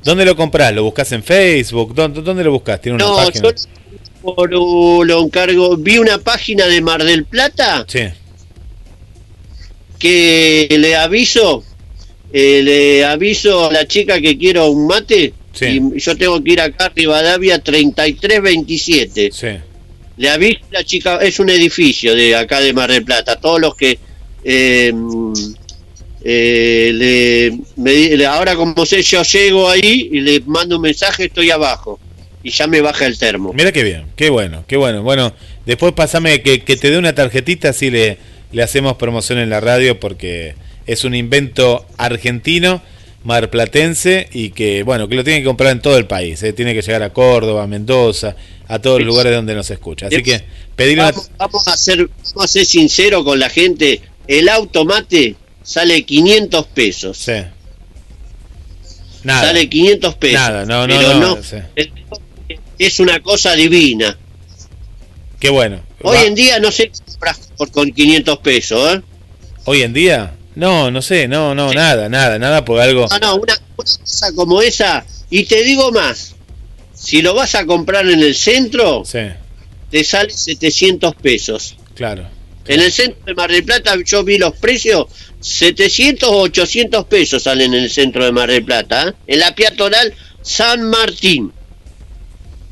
¿Dónde lo comprás? ¿Lo buscas en Facebook? ¿Dónde, dónde lo buscas? ¿Tiene una No, página? yo por, lo encargo. Vi una página de Mar del Plata Sí. Que le aviso. eh, le aviso a la chica que quiero un mate. Y yo tengo que ir acá a Rivadavia 3327. Sí. Le aviso a la chica, es un edificio de acá de Mar del Plata. Todos los que eh, eh, le, me ahora como sé, yo llego ahí y le mando un mensaje, estoy abajo. Y ya me baja el termo. Mira qué bien, qué bueno, qué bueno. Bueno, después pasame que, que te dé una tarjetita, así le, le hacemos promoción en la radio, porque es un invento argentino, marplatense, y que, bueno, que lo tienen que comprar en todo el país. ¿eh? Tiene que llegar a Córdoba, Mendoza, a todos los lugares donde nos escucha. Así que pedirle. Vamos, vamos a ser, vamos a ser sinceros con la gente. El automate sale 500 pesos. Sí. Nada. Sale 500 pesos. Nada, no, no, Pero no, sí. Es una cosa divina. Qué bueno. Hoy Va- en día no sé compras por con 500 pesos, ¿eh? Hoy en día, no, no sé, no, no, nada, nada, nada, porque algo. No, no, una, una cosa como esa. Y te digo más, si lo vas a comprar en el centro, Sí, te sale 700 pesos. claro. En el centro de Mar del Plata yo vi los precios, 700 o 800 pesos salen en el centro de Mar del Plata. ¿eh? En la peatonal San Martín.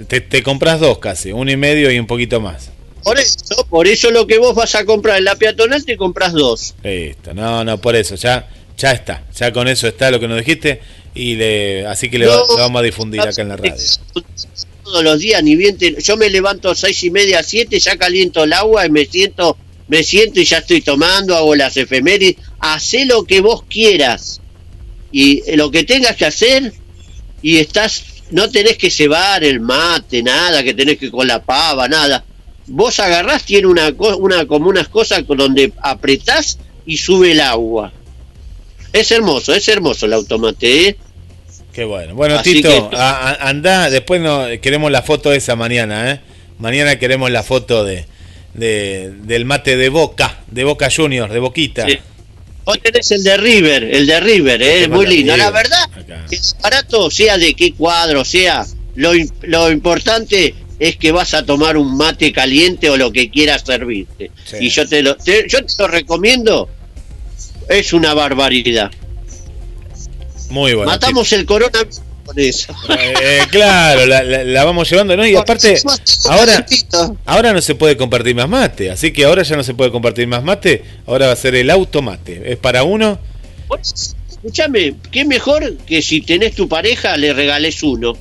Te, te compras dos casi, uno y medio y un poquito más. Por eso, por eso lo que vos vas a comprar en la peatonal te compras dos. Listo, no, no, por eso, ya, ya está, ya con eso está lo que nos dijiste y le, así que le va- lo vamos a difundir acá en la radio. Todos los días, ni bien te- yo me levanto seis y media, siete, ya caliento el agua y me siento, me siento y ya estoy tomando, hago las efemérides, hacé lo que vos quieras. Y eh, lo que tengas que hacer, y estás, no tenés que cebar el mate, nada, que tenés que con la pava, nada. Vos agarrás, tiene una, una como unas cosas donde apretás y sube el agua. Es hermoso, es hermoso el automate, ¿eh? Qué bueno. Bueno, Así Tito, que- a- a- anda, después no, queremos la foto esa mañana, ¿eh? Mañana queremos la foto de, de- del mate de Boca, de Boca Juniors, de Boquita. Sí. Vos tenés el de River, el de River, eh, muy lindo. La verdad, es barato, sea de qué cuadro, sea. Lo, lo importante es que vas a tomar un mate caliente o lo que quieras servirte. Sí. Y yo te, lo, te- yo te lo recomiendo. Es una barbaridad. Muy bueno. Matamos el coronavirus con eso. Eh, claro, la, la- la vamos llevando, ¿no? Y aparte, ahora, ahora no se puede compartir más mate, así que ahora ya no se puede compartir más mate, ahora va a ser el automate. Es para uno, Escúchame, qué mejor que si tenés tu pareja le regales uno.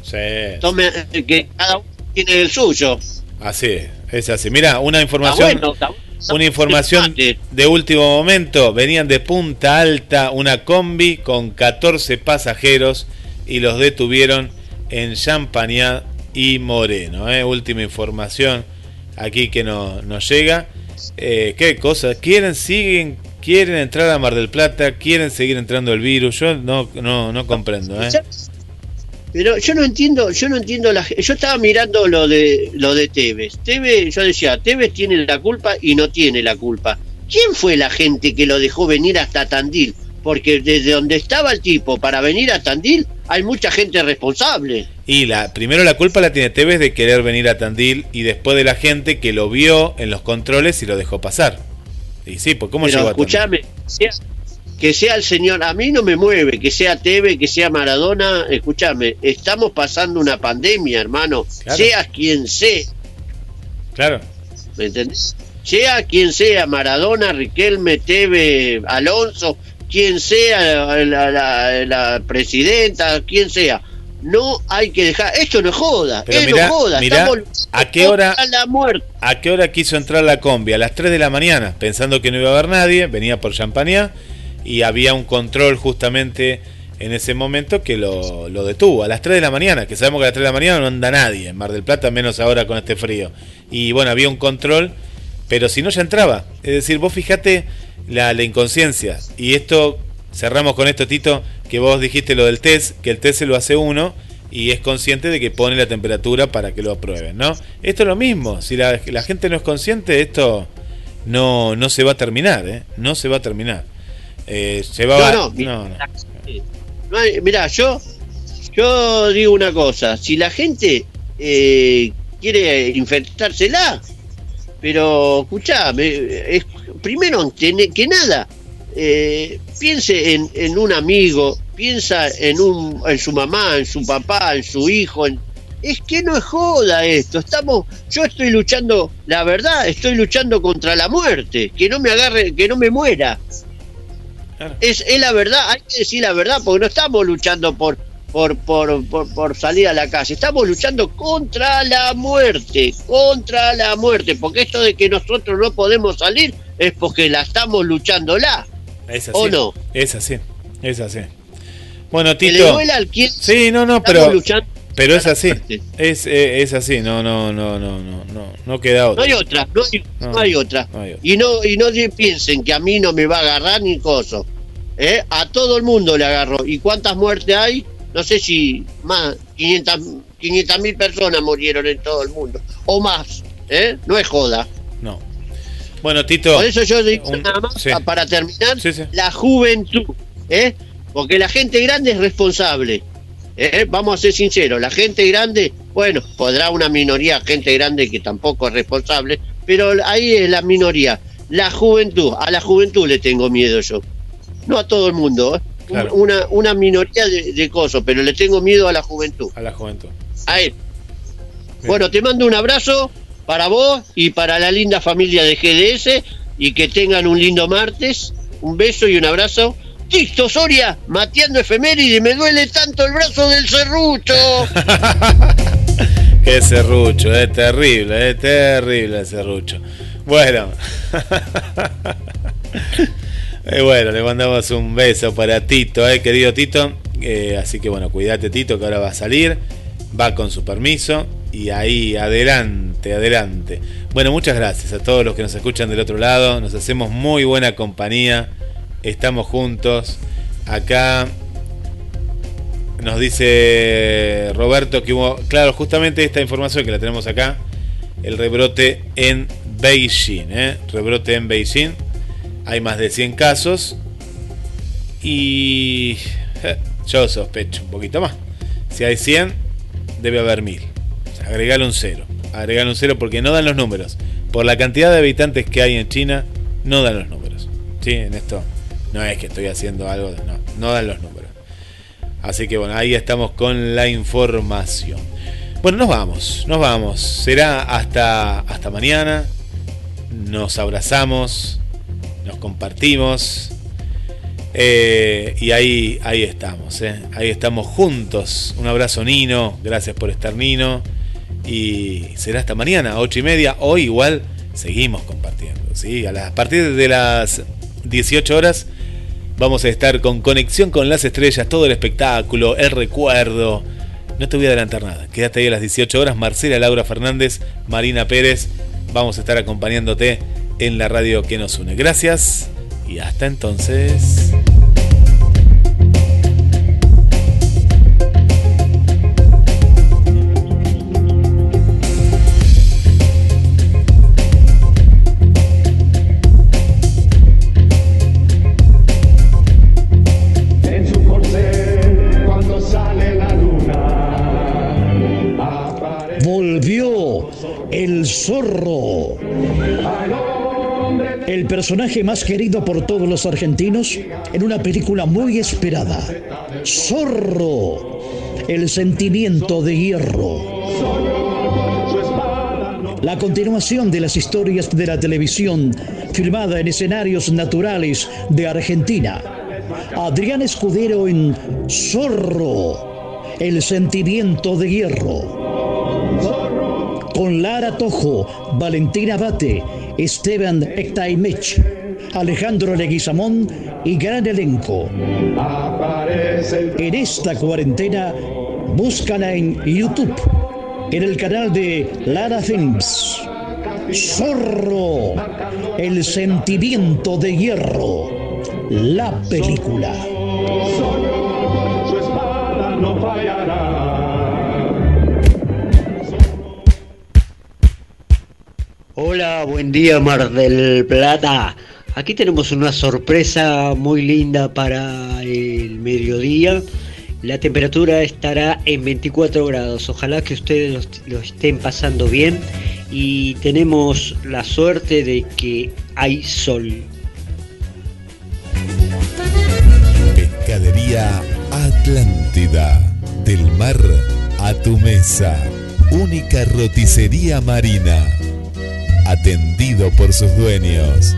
Tome, eh, que cada uno tiene el suyo. así es, es así. Mira, una información, bueno, está bueno. una información de último momento, venían de Punta Alta una combi con 14 pasajeros y los detuvieron en Champañá y Moreno. ¿eh? Última información aquí que no- nos llega. Eh, ¿Qué cosas? ¿Quieren, siguen, quieren entrar a Mar del Plata? ¿Quieren seguir entrando el virus? Yo no, no, no comprendo. ¿eh? Pero yo no entiendo, yo no entiendo la yo estaba mirando lo de lo de Tevez. Tevez, yo decía, Tevez tiene la culpa y no tiene la culpa. ¿Quién fue la gente que lo dejó venir hasta Tandil? Porque desde donde estaba el tipo para venir a Tandil hay mucha gente responsable. Y la, primero la culpa la tiene Tevez de querer venir a Tandil y después de la gente que lo vio en los controles y lo dejó pasar. Y sí, pues ¿cómo Pero llegó a Tandil? Que sea el señor, a mí no me mueve, que sea Tevez, que sea Maradona, escúchame, estamos pasando una pandemia, hermano, Claro. sea quien sea. Claro. ¿Me entendés? Sea quien sea, Maradona, Riquelme, Teve, Alonso, quien sea la, la- la presidenta, quien sea. No hay que dejar. Esto no joda. Pero mirá, no joda. mirá, estamos ¿a qué hora- contra la muerte. ¿A qué hora quiso entrar la combi? A las 3 de la mañana, pensando que no iba a haber nadie, venía por Champañá y había un control justamente en ese momento que lo, lo detuvo. A las 3 de la mañana, que sabemos que a las 3 de la mañana no anda nadie en Mar del Plata, menos ahora con este frío. Y bueno, había un control, pero si no ya entraba. Es decir, vos fijate la, inconsciencia. Y esto, cerramos con esto, Tito, que vos dijiste lo del test, que el test se lo hace uno y es consciente de que pone la temperatura para que lo aprueben, ¿no? Esto es lo mismo, si la, la gente no es consciente, esto no, no se va a terminar, ¿eh? No se va a terminar. Eh, se va No, no, no, no. No hay- mirá, yo, yo digo una cosa, si la gente eh, quiere infectársela, pero escuchame, es, primero que nada, eh, piense en, en un amigo, piensa en, un, en su mamá, en su papá, en su hijo, en- es que no es joda esto, estamos, yo estoy luchando, la verdad, estoy luchando contra la muerte, que no me agarre, que no me muera. Es, es la verdad, hay que decir la verdad, porque no estamos luchando por, por, por, por, por salir a la calle, estamos luchando contra la muerte, contra la muerte, porque esto de que nosotros no podemos salir es porque la estamos luchándola. Es así. ¿O no? Es así, es así. Bueno, Que le Tito. duela al quien Sí, no, no, pero luchando. Pero es así. Es, eh, es así, no, no, no, no, no, no, no queda No otra. hay otra, no hay, No, no hay otra. no hay otra. Y no, y no piensen que a mí no me va a agarrar ni coso. ¿eh? A todo el mundo le agarró. ¿Y cuántas muertes hay? No sé si más, 500 mil personas murieron en todo el mundo. O más. ¿eh? No es joda. no. Bueno, Tito. Por eso yo digo un- nada más, sí. para terminar, la juventud, ¿eh? Porque la gente grande es responsable. ¿Eh? Vamos a ser sinceros, la gente grande, bueno, podrá una minoría, gente grande que tampoco es responsable, pero ahí es la minoría. La juventud, a la juventud le tengo miedo yo. No a todo el mundo, ¿eh? Claro. Una, una minoría de, de cosas, pero le tengo miedo a la juventud. A la juventud. A él. Bueno, te mando un abrazo para vos y para la linda familia de GDS y que tengan un lindo martes. Un beso y un abrazo. Tito Soria, mateando efeméride, me duele tanto el brazo del serrucho. Qué serrucho, es terrible, es terrible el serrucho. Bueno. Eh, bueno, le mandamos un beso para Tito, eh, querido Tito. Eh, así que bueno, cuídate Tito, que ahora va a salir. Va con su permiso. Y ahí, adelante, adelante. Bueno, muchas gracias a todos los que nos escuchan del otro lado. Nos hacemos muy buena compañía. Estamos juntos. Acá nos dice Roberto que hubo, claro, justamente esta información que la tenemos acá, el rebrote en Beijing, ¿eh? rebrote en Beijing, hay más de 100 casos y eh, yo sospecho un poquito más. Si hay 100, debe haber 1000. Agregale un cero, agregale un cero porque no dan los números. Por la cantidad de habitantes que hay en China, no dan los números. ¿Sí? En esto no es que estoy haciendo algo, no, no dan los números. Así que bueno, ahí estamos con la información. Bueno, nos vamos, nos vamos. Será hasta, hasta mañana. Nos abrazamos, nos compartimos. eh, y ahí, ahí estamos, eh. ahí estamos juntos. Un abrazo Nino, gracias por estar Nino. Y será hasta mañana, ocho y media. Hoy igual seguimos compartiendo. ¿sí? A, a partir de las 18 horas Vamos a estar con conexión con las estrellas, todo el espectáculo, el recuerdo. No te voy a adelantar nada. Quédate ahí a las 18 horas. Marcela Laura Fernández, Marina Pérez. Vamos a estar acompañándote en la radio que nos une. Gracias y hasta entonces. El zorro. El personaje más querido por todos los argentinos en una película muy esperada. Zorro. El sentimiento de hierro. La continuación de las historias de la televisión filmada en escenarios naturales de Argentina. Adrián Escudero en Zorro. El sentimiento de hierro Lara Tojo, Valentina Bate, Esteban Ectaimech, Alejandro Leguizamón y gran elenco. En esta cuarentena, búscala en YouTube, en el canal de Lara Films. Zorro, el sentimiento de hierro, la película. su espada no fallará. Hola, buen día Mar del Plata. Aquí tenemos una sorpresa muy linda para el mediodía. La temperatura estará en 24 grados. Ojalá que ustedes lo, estén pasando bien. Y tenemos la suerte de que hay sol. Pescadería Atlántida. Del mar a tu mesa. Única roticería marina. Atendido por sus dueños.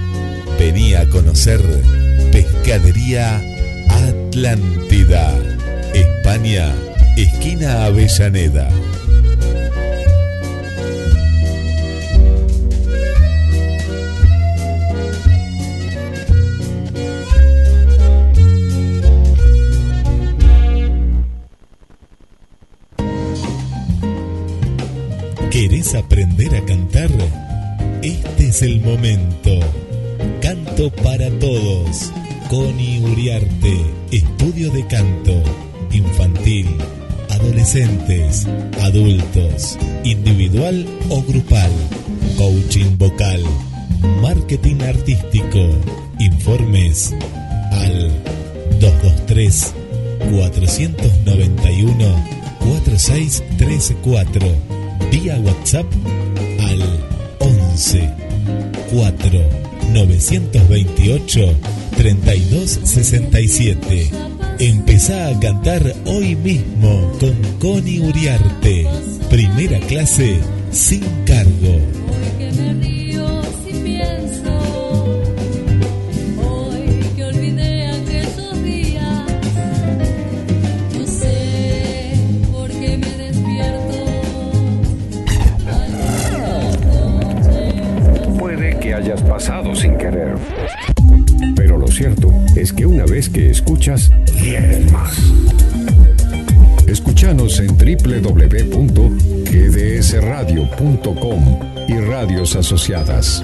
Vení a conocer Pescadería Atlántida. España, esquina Avellaneda. ¿Querés aprender a cantar? Este es el momento. Canto para todos. Connie Uriarte, estudio de canto, infantil, adolescentes, adultos, individual o grupal. coaching vocal, marketing artístico. Informes al 223 491 4634 vía WhatsApp 11 4 928 3267. Empezá a cantar hoy mismo con Connie Uriarte. Primera clase sin cargo. Sin querer. Pero lo cierto es que una vez que escuchas, quieres más. Escúchanos en www.gdsradio.com y radios asociadas.